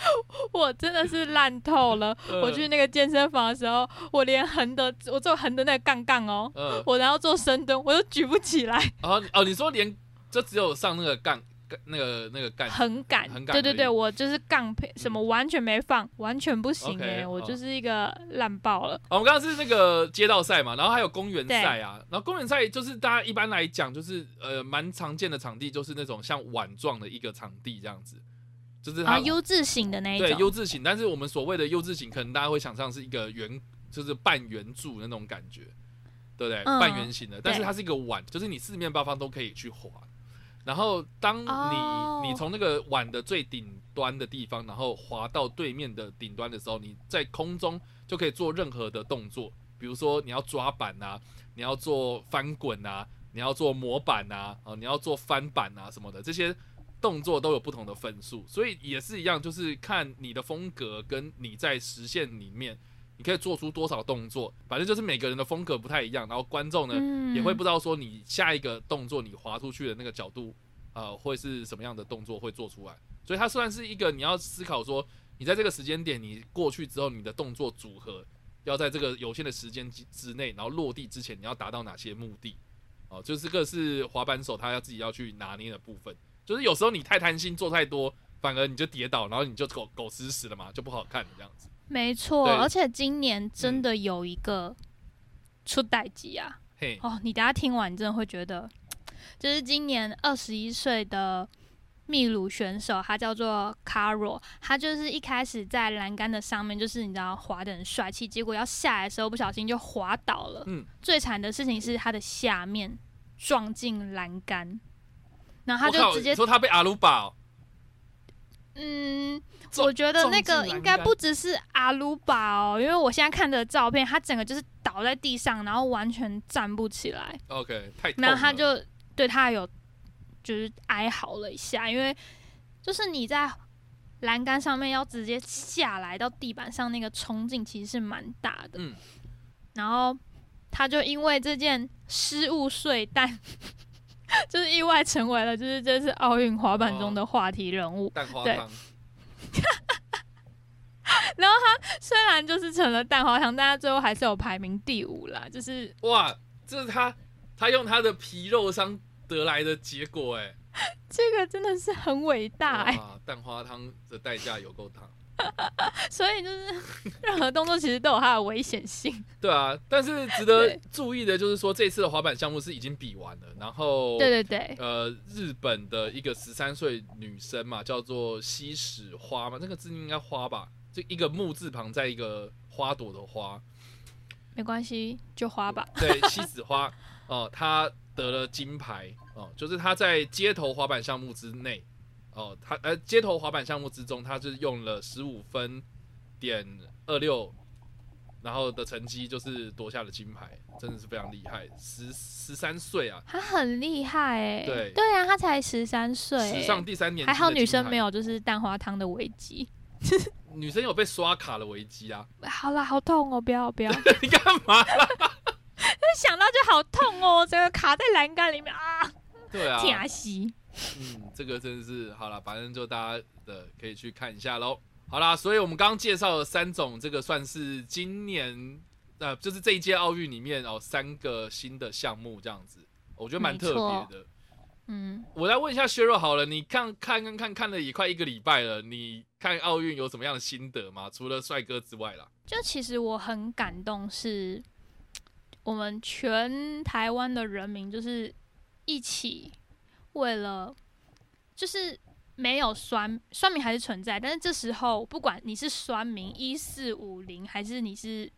干，我真的是烂透了。呃 我去那个健身房的时候，我连横的，我做横的那个杠杠哦，嗯，我然后做深蹲，我都举不起来，哦哦，你说连就只有上那个杠杠那个那个杠，横杆。横杆对对对，我就是杠配什么完全没放，完全不行哎、我就是一个烂爆了。哦我们刚刚是那个街道赛嘛，然后还有公园赛啊。然后公园赛就是大家一般来讲就是呃蛮常见的场地，就是那种像碗状的一个场地这样子，就是它、啊，U 字形的那一对种，U 字形。但是我们所谓的优质型，可能大家会想象是一个圆，就是半圆柱那种感觉，对不对？嗯半圆形的，但是它是一个碗，就是你四面八方都可以去滑。然后当你、哦你从那个碗的最顶端的地方，然后滑到对面的顶端的时候，你在空中就可以做任何的动作，比如说你要抓板啊，你要做翻滚啊，你要做模板啊，哦，你要做翻板啊什么的，这些动作都有不同的分数，所以也是一样，就是看你的风格跟你在实现里面，你可以做出多少动作，反正就是每个人的风格不太一样，然后观众呢、嗯也会不知道说你下一个动作你滑出去的那个角度，呃，会是什么样的动作会做出来，所以它算是一个你要思考说，你在这个时间点你过去之后，你的动作组合要在这个有限的时间之之内，然后落地之前你要达到哪些目的。哦，就是这个是滑板手他要自己要去拿捏的部分，就是有时候你太贪心做太多，反而你就跌倒，然后你就狗狗吃屎了嘛，就不好看了这样子。没错，而且今年真的有一个出代机啊！嘿，哦，你等下听完，你真的会觉得，就是今年二十一岁的秘鲁选手，他叫做 Caro，他就是一开始在栏杆的上面，就是你知道滑的很帅气，结果要下来的时候不小心就滑倒了。嗯，最惨的事情是他的下面撞进栏杆，然后他就直接你说他被阿鲁巴、哦，嗯，我觉得那个应该不只是阿鲁巴哦，因为我现在看的照片，他整个就是倒在地上，然后完全站不起来。OK，太痛了。然后他就对他有就是哀嚎了一下，因为就是你在栏杆上面要直接下来到地板上，那个冲劲其实是蛮大的。嗯，然后他就因为这件失误睡蛋，就是意外成为了就是这次奥运滑板中的话题人物。对蛋花汤，然后他虽然就是成了蛋花汤，但他最后还是有排名第五啦。就是哇，这是他他用他的皮肉伤得来的结果哎、这个真的是很伟大哎、哇，蛋花汤的代价有够大。所以就是 任何动作其实都有它的危险性。对啊，但是值得注意的就是说，这次的滑板项目是已经比完了，然后对对对，呃，日本的一个十三岁女生嘛，叫做西史花嘛，那个字应该花吧，就一个木字旁，在一个花朵的花，没关系，就花吧。对，西子花哦、她得了金牌哦、就是她在街头滑板项目之内哦，他呃街头滑板项目之中，他就是用了十五分点二六。然后的成绩就是夺下了金牌，真的是非常厉害，十十三岁啊，他很厉害哎、对对啊，他才十三岁欸，史上第三年，还好女生没，有就是蛋花汤的危机。女生有被刷卡的危机啊，好啦，好痛哦！不要不要，你干嘛啦？想到就好痛哦，整个卡在栏杆里面啊，对啊，天西。嗯，这个真的是好了，反正就大家的可以去看一下喽。好啦，所以我们刚刚介绍了三种，这个算是今年呃，就是这一届奥运里面哦三个新的项目这样子，我觉得蛮特别的。嗯，我来问一下削弱好了，你看看看看看了也快一个礼拜了，你看奥运有什么样的心得吗？除了帅哥之外啦，就其实我很感动，是我们全台湾的人民就是一起为了，就是没有酸酸民还是存在，但是这时候不管你是酸民一四五零，还是你是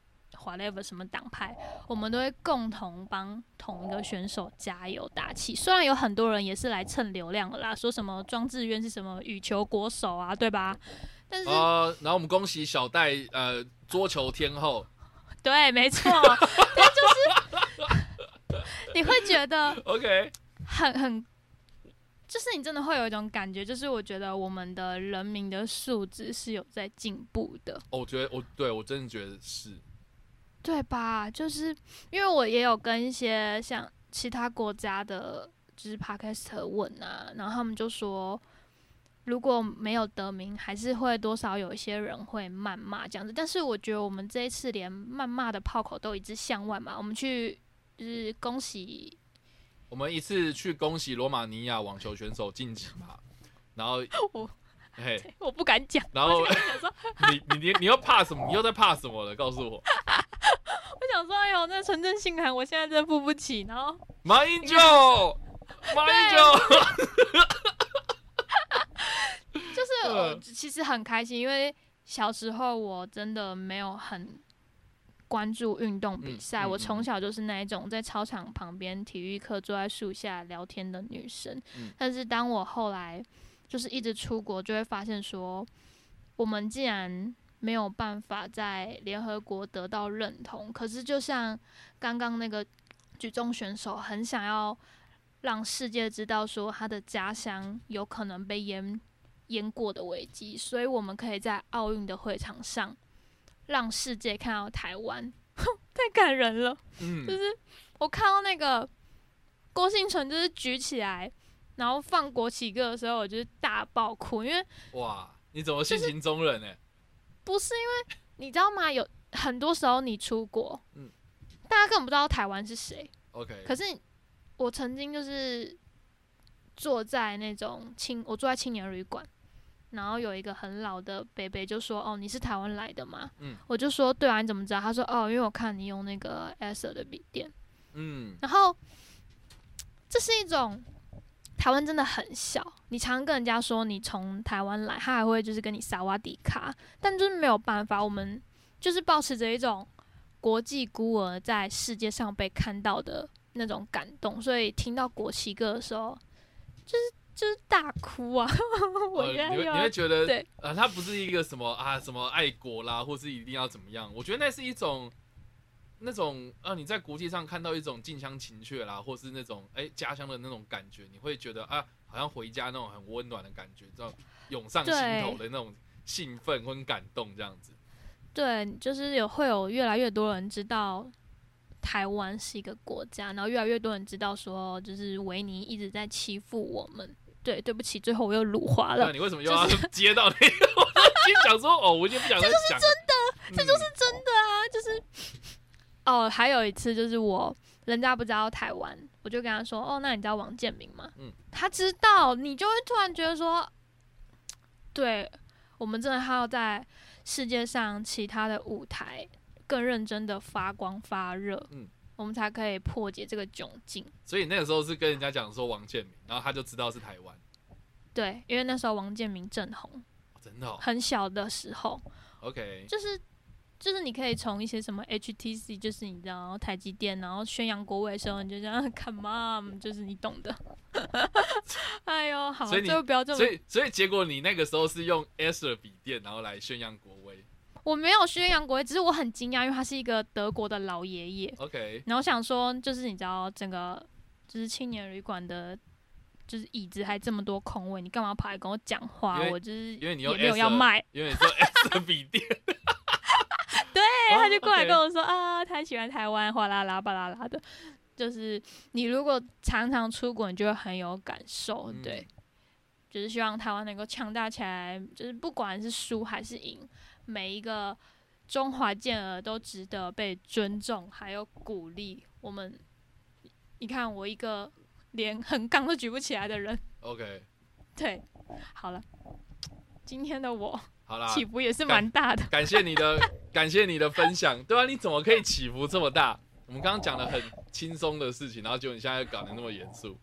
whatever 什么党派，我们都会共同帮同一个选手加油打气。虽然有很多人也是来蹭流量的啦，说什么庄志渊是什么羽球国手啊，对吧？但是、呃，然后我们恭喜小戴呃桌球天后 对，没错，但就是 你会觉得，OK，很很，就是你真的会有一种感觉，就是我觉得我们的人民的素质是有在进步的，哦我觉得我对我真的觉得是，对吧？就是因为我也有跟一些像其他国家的，就是 podcast 问啊，然后他们就说。如果没有得名，还是会多少有一些人会谩骂这样子。但是我觉得我们这一次连谩骂的炮口都一直向外嘛，我们去就是恭喜我们一次去恭喜罗马尼亚网球选手晋级嘛，然后 我嘿，我不敢讲，然后你你你你又怕什么？你又在怕什么了？告诉我，我想说，哎呦，那纯正信函我现在真付不起。然后马英九，马英九，就是其实很开心，因为小时候我真的没有很关注运动比赛，嗯嗯我从小就是那一种在操场旁边体育课坐在树下聊天的女生。嗯但是当我后来就是一直出国，就会发现说，我们既然没有办法在联合国得到认同，可是就像刚刚那个举重选手很想要让世界知道说他的家乡有可能被淹淹过的危机，所以我们可以在奥运的会场上让世界看到台湾，太感人了。嗯 就，是我看到那个郭幸存就是举起来，然后放国旗歌的时候，我就是大爆哭，因为哇，你怎么性情中人呢？不是因为你知道吗？有很多时候你出国，嗯大家根本不知道台湾是谁。OK，可是我曾经就是坐在那种青，我坐在青年旅馆，然后有一个很老的北北就说：“哦，你是台湾来的吗？”嗯我就说：“对啊，你怎么知道？”他说：“哦，因为我看你用那个 Acer 的笔电。”嗯，然后这是一种台湾真的很小，你常常跟人家说你从台湾来，他还会就是跟你撒瓦迪卡，但就是没有办法，我们就是保持着一种国际孤儿在世界上被看到的那种感动，所以听到国旗歌的时候，就是就是大哭啊！你会你会觉得对呃，他不是一个什么啊什么爱国啦，或是一定要怎么样？我觉得那是一种那种呃，你在国际上看到一种近乡情怯啦，或是那种哎、家乡的那种感觉，你会觉得啊，好像回家那种很温暖的感觉，这种涌上心头的那种兴奋跟感动，这样子。对，就是有会有越来越多人知道台湾是一个国家，然后越来越多人知道说，就是维尼一直在欺负我们。对，对不起，最后我又辱华了。那你为什么又要接到那个？我已经讲说哦，我已经不想再讲了。这就是真的啊，就是哦，还有一次就是我人家不知道台湾，我就跟他说，哦，那你知道王建民吗？嗯，他知道，你就会突然觉得说，对我们真的还要在世界上其他的舞台更认真的发光发热，嗯，我们才可以破解这个窘境。所以那个时候是跟人家讲说王建民，然后他就知道是台湾，对，因为那时候王建民正红，哦真的、哦。很小的时候，OK，就是就是你可以从一些什么 HTC，就是你知道台积电，然后宣扬国威的时候，你就这样 Come on，就是你懂的。哎呦，好，所以不要这么，所以所以结果你那个时候是用 Acer 笔电，然后来宣扬国威。我没有宣扬国威，只是我很惊讶，因为他是一个德国的老爷爷，OK，然后想说，就是你知道整个就是青年旅馆的。就是椅子还这么多空位，你干嘛跑来跟我讲话我就是因为你用也没有要卖，因为你说 Acer 笔电，对，哦他就过来跟我说、啊，他喜欢台湾，哗啦啦巴啦啦的。就是你如果常常出国，你就会很有感受，嗯对。就是希望台湾能够强大起来，就是不管是输还是赢，每一个中华健儿都值得被尊重，还有鼓励。我们，你看我一个连横杠都举不起来的人，OK，对，好了，今天的我好啦，起伏也是蛮大的。感谢你的 感谢你的分享，对啊，你怎么可以起伏这么大？我们刚刚讲的很轻松的事情，然后结果你现在搞得那么严肃。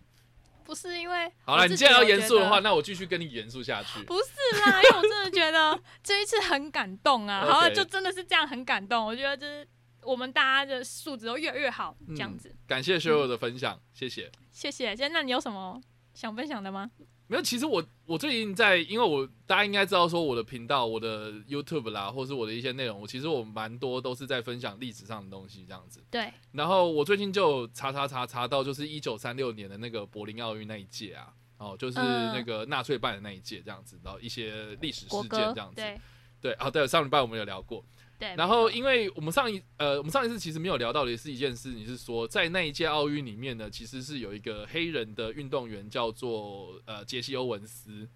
不是因为好了，你既然要严肃的话，那我继续跟你严肃下去。不是啦，因为我真的觉得 这一次很感动啊好了，就真的是这样很感动。我觉得就是我们大家的素质都越来越好，这样子。感谢 Cheryl 的分享，谢谢。谢谢。现在那你有什么想分享的吗？没有，其实我我最近在，因为我大家应该知道说我的频道、我的 YouTube 啦，或是我的一些内容，我其实我蛮多都是在分享历史上的东西这样子。对，然后我最近就查查查查到，就是一九三六年的那个柏林奥运那一届啊，哦，就是嗯那个纳粹办的那一届这样子，然后一些历史事件这样子。对对啊，对，上礼拜我们有聊过。对。然后，因为我们上一呃，我们上一次其实没有聊到的是一件事，你是说在那一届奥运里面呢，其实是有一个黑人的运动员叫做呃杰西欧文斯，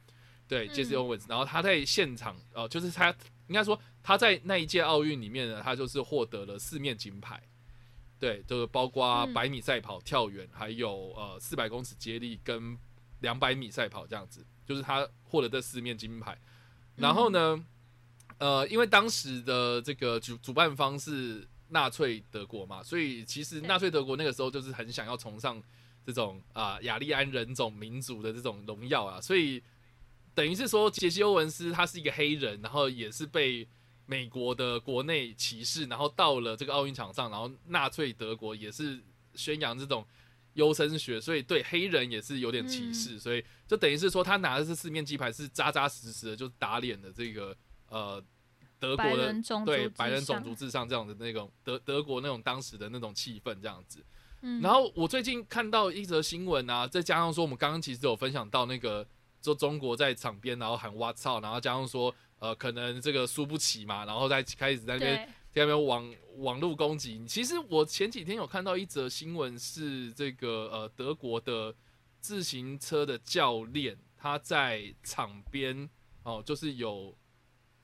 对，嗯。杰西欧文斯，然后他在现场呃，就是他应该说他在那一届奥运里面呢，他就是获得了四面金牌，对，就是包括嗯。百米赛跑、跳远，还有呃四百公尺接力跟两百米赛跑这样子，就是他获得这四面金牌。然后呢，呃，因为当时的这个主主办方是纳粹德国嘛，所以其实纳粹德国那个时候就是很想要崇尚这种啊、雅利安人种民族的这种荣耀啊，所以等于是说杰西欧文斯他是一个黑人，然后也是被美国的国内歧视，然后到了这个奥运场上，然后纳粹德国也是宣扬这种优生学，所以对黑人也是有点歧视，所以就等于是说他拿的是四面鸡排是扎扎实实的，就是打脸的这个呃德国的人对白人种族至上这样的那种德德国那种当时的那种气氛这样子。嗯然后我最近看到一则新闻啊，再加上说我们刚刚其实有分享到那个，就中国在场边然后喊“哇操”，然后加上说呃可能这个输不起嘛，然后再开始在那边对，在那边网网络攻击。其实我前几天有看到一则新闻，是这个呃德国的自行车的教练，他在场边哦，就是有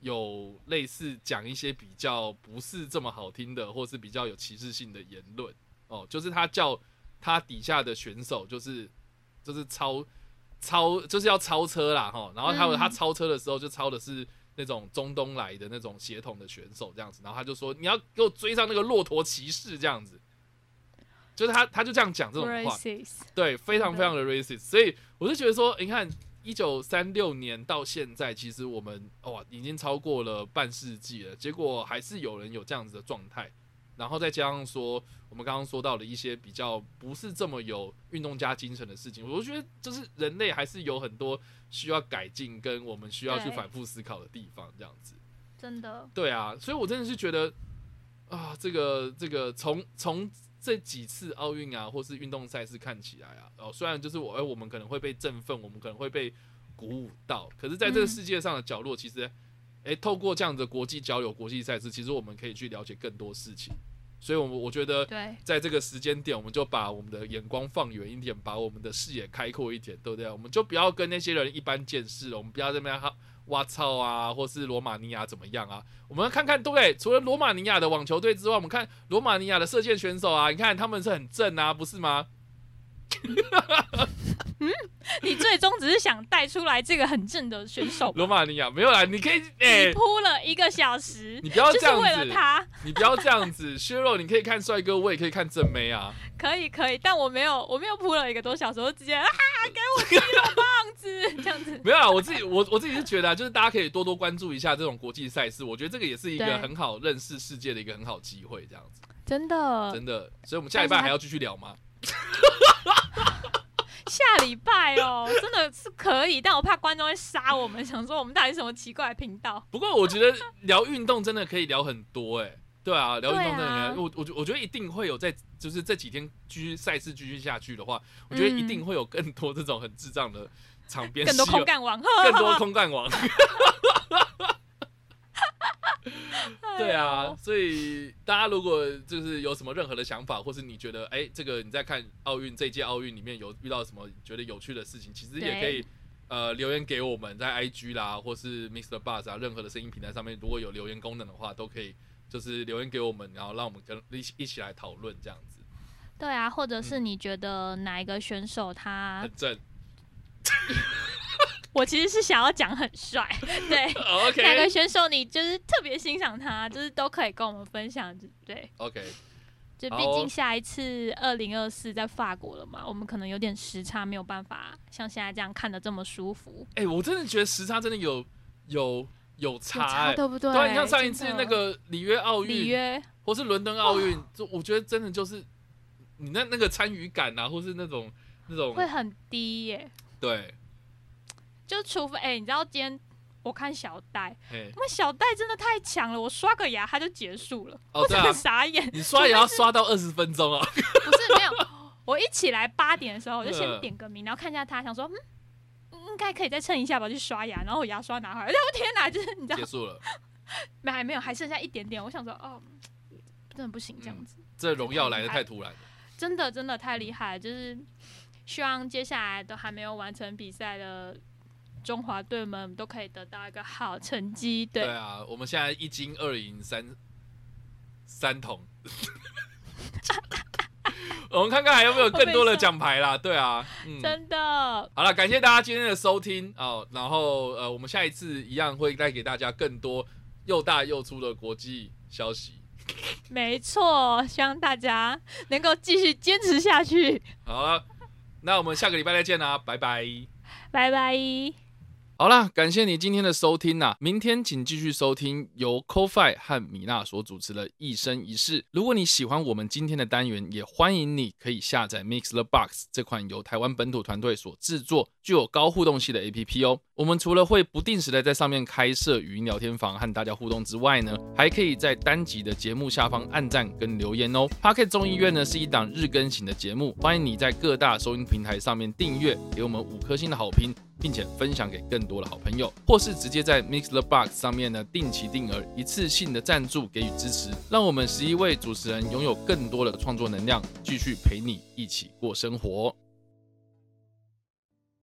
有类似讲一些比较不是这么好听的，或是比较有歧视性的言论。哦，就是他叫他底下的选手就是就是超超就是要超车啦哈，然后他、嗯。他超车的时候就超的是那种中东来的那种血统的选手这样子，然后他就说你要给我追上那个骆驼骑士这样子，就是他他就这样讲这种话，对，非常非常的 racist，所以我就觉得说，你看一九三六年到现在，其实我们哇已经超过了半世纪了，结果还是有人有这样子的状态，然后再加上说我们刚刚说到的一些比较不是这么有运动家精神的事情，我觉得就是人类还是有很多需要改进跟我们需要去反复思考的地方，这样子。真的，对啊，所以我真的是觉得啊，这个这个从从这几次奥运啊，或是运动赛事看起来啊，哦，虽然就是我，哎，我们可能会被振奋，我们可能会被鼓舞到，可是在这个世界上的角落，其实，哎，透过这样的国际交流、国际赛事，其实我们可以去了解更多事情。所以，我我觉得对，在这个时间点，我们就把我们的眼光放远一点，把我们的视野开阔一点，对不对？我们就不要跟那些人一般见识了，我们不要在那边哈哇操啊，或是罗马尼亚怎么样啊？我们要看看，对不对？除了罗马尼亚的网球队之外，我们看罗马尼亚的射箭选手啊，你看他们是很正啊，不是吗？你最终只是想带出来这个很正的选手，罗马尼亚没有啦，你可以哎、你铺了一个小时，你不要这样就是为了子，他，你不要这样子，削弱，你可以看帅哥，我也可以看正妹啊。可以可以，但我没有我没有铺了一个多小时，我直接啊 给我肌肉棒子这样子，没有啊，我自己我我自己是觉得、啊，就是大家可以多多关注一下这种国际赛事，我觉得这个也是一个很好认识世界的一个很好机会，这样子。真的。真的。所以我们下礼拜还要继续聊吗？下礼拜哦，真的是可以，但我怕观众会杀我们，想说我们到底是什么奇怪的频道。不过我觉得聊运动真的可以聊很多哎、对啊，聊运动真的我我觉我觉得一定会有在就是这几天继续赛事继续下去的话，我觉得一定会有更多这种很智障的场边更多空干王，更多空干王。对哎啊，所以大家如果就是有什么任何的想法，或是你觉得哎、这个你在看奥运这一届奥运里面有遇到什么觉得有趣的事情，其实也可以呃留言给我们，在 IG 啦，或是 Mr. Buzz 啊，任何的声音平台上面，如果有留言功能的话，都可以就是留言给我们，然后让我们跟一起一起来讨论这样子，对啊，或者是你觉得哪一个选手他，很正。我其实是想要讲很帅，对，哪个 OK 选手你就是特别欣赏他，就是都可以跟我们分享，对。OK，就毕竟下一次二零二四在法国了嘛，我们可能有点时差，没有办法像现在这样看的这么舒服。哎、我真的觉得时差真的有有有有差、对不对？对啊，你像上一次那个里约奥运，里约，或是伦敦奥运，就我觉得真的就是你那那个参与感啊，或是那种那种会很低耶。对，就除非哎、你知道今天我看小戴，哎，那小戴真的太强了，我刷个牙他就结束了，我真的，傻眼。你刷牙要刷到二十分钟啊，不是没有，我一起来八点的时候，我就嗯先点个名，然后看一下他，想说嗯。应该可以再蹭一下吧，去刷牙，然后我牙刷拿回来，哎我天哪，就是你知道结，束了，没还没有，还剩下一点点。我想说，哦，真的不行这样子，这荣耀来的太突然了，真的真的太厉害了。就是希望接下来都还没有完成比赛的中华队们都可以得到一个好成绩。对，对啊，我们现在一金二银三三铜。我们看看还有没有更多的奖牌啦，对啊，嗯，真的好了，感谢大家今天的收听哦。然后呃，我们下一次一样会带给大家更多又大又粗的国际消息。没错，希望大家能够继续坚持下去。好了，那我们下个礼拜再见啦，拜拜。拜拜。好啦，感谢你今天的收听呐、明天请继续收听由 CoFi 和米娜所主持的《一生一世》。如果你喜欢我们今天的单元，也欢迎你可以下载 Mix the Box 这款由台湾本土团队所制作、具有高互动性的 APP 哦。我们除了会不定时的在上面开设语音聊天房和大家互动之外呢，还可以在单集的节目下方按赞跟留言哦。Pocket 众议院呢是一档日更型的节目，欢迎你在各大收音平台上面订阅，给我们五颗星的好评。并且分享给更多的好朋友，或是直接在 Mix the Box 上面呢定期定额一次性的赞助给予支持，让我们十一位主持人拥有更多的创作能量，继续陪你一起过生活。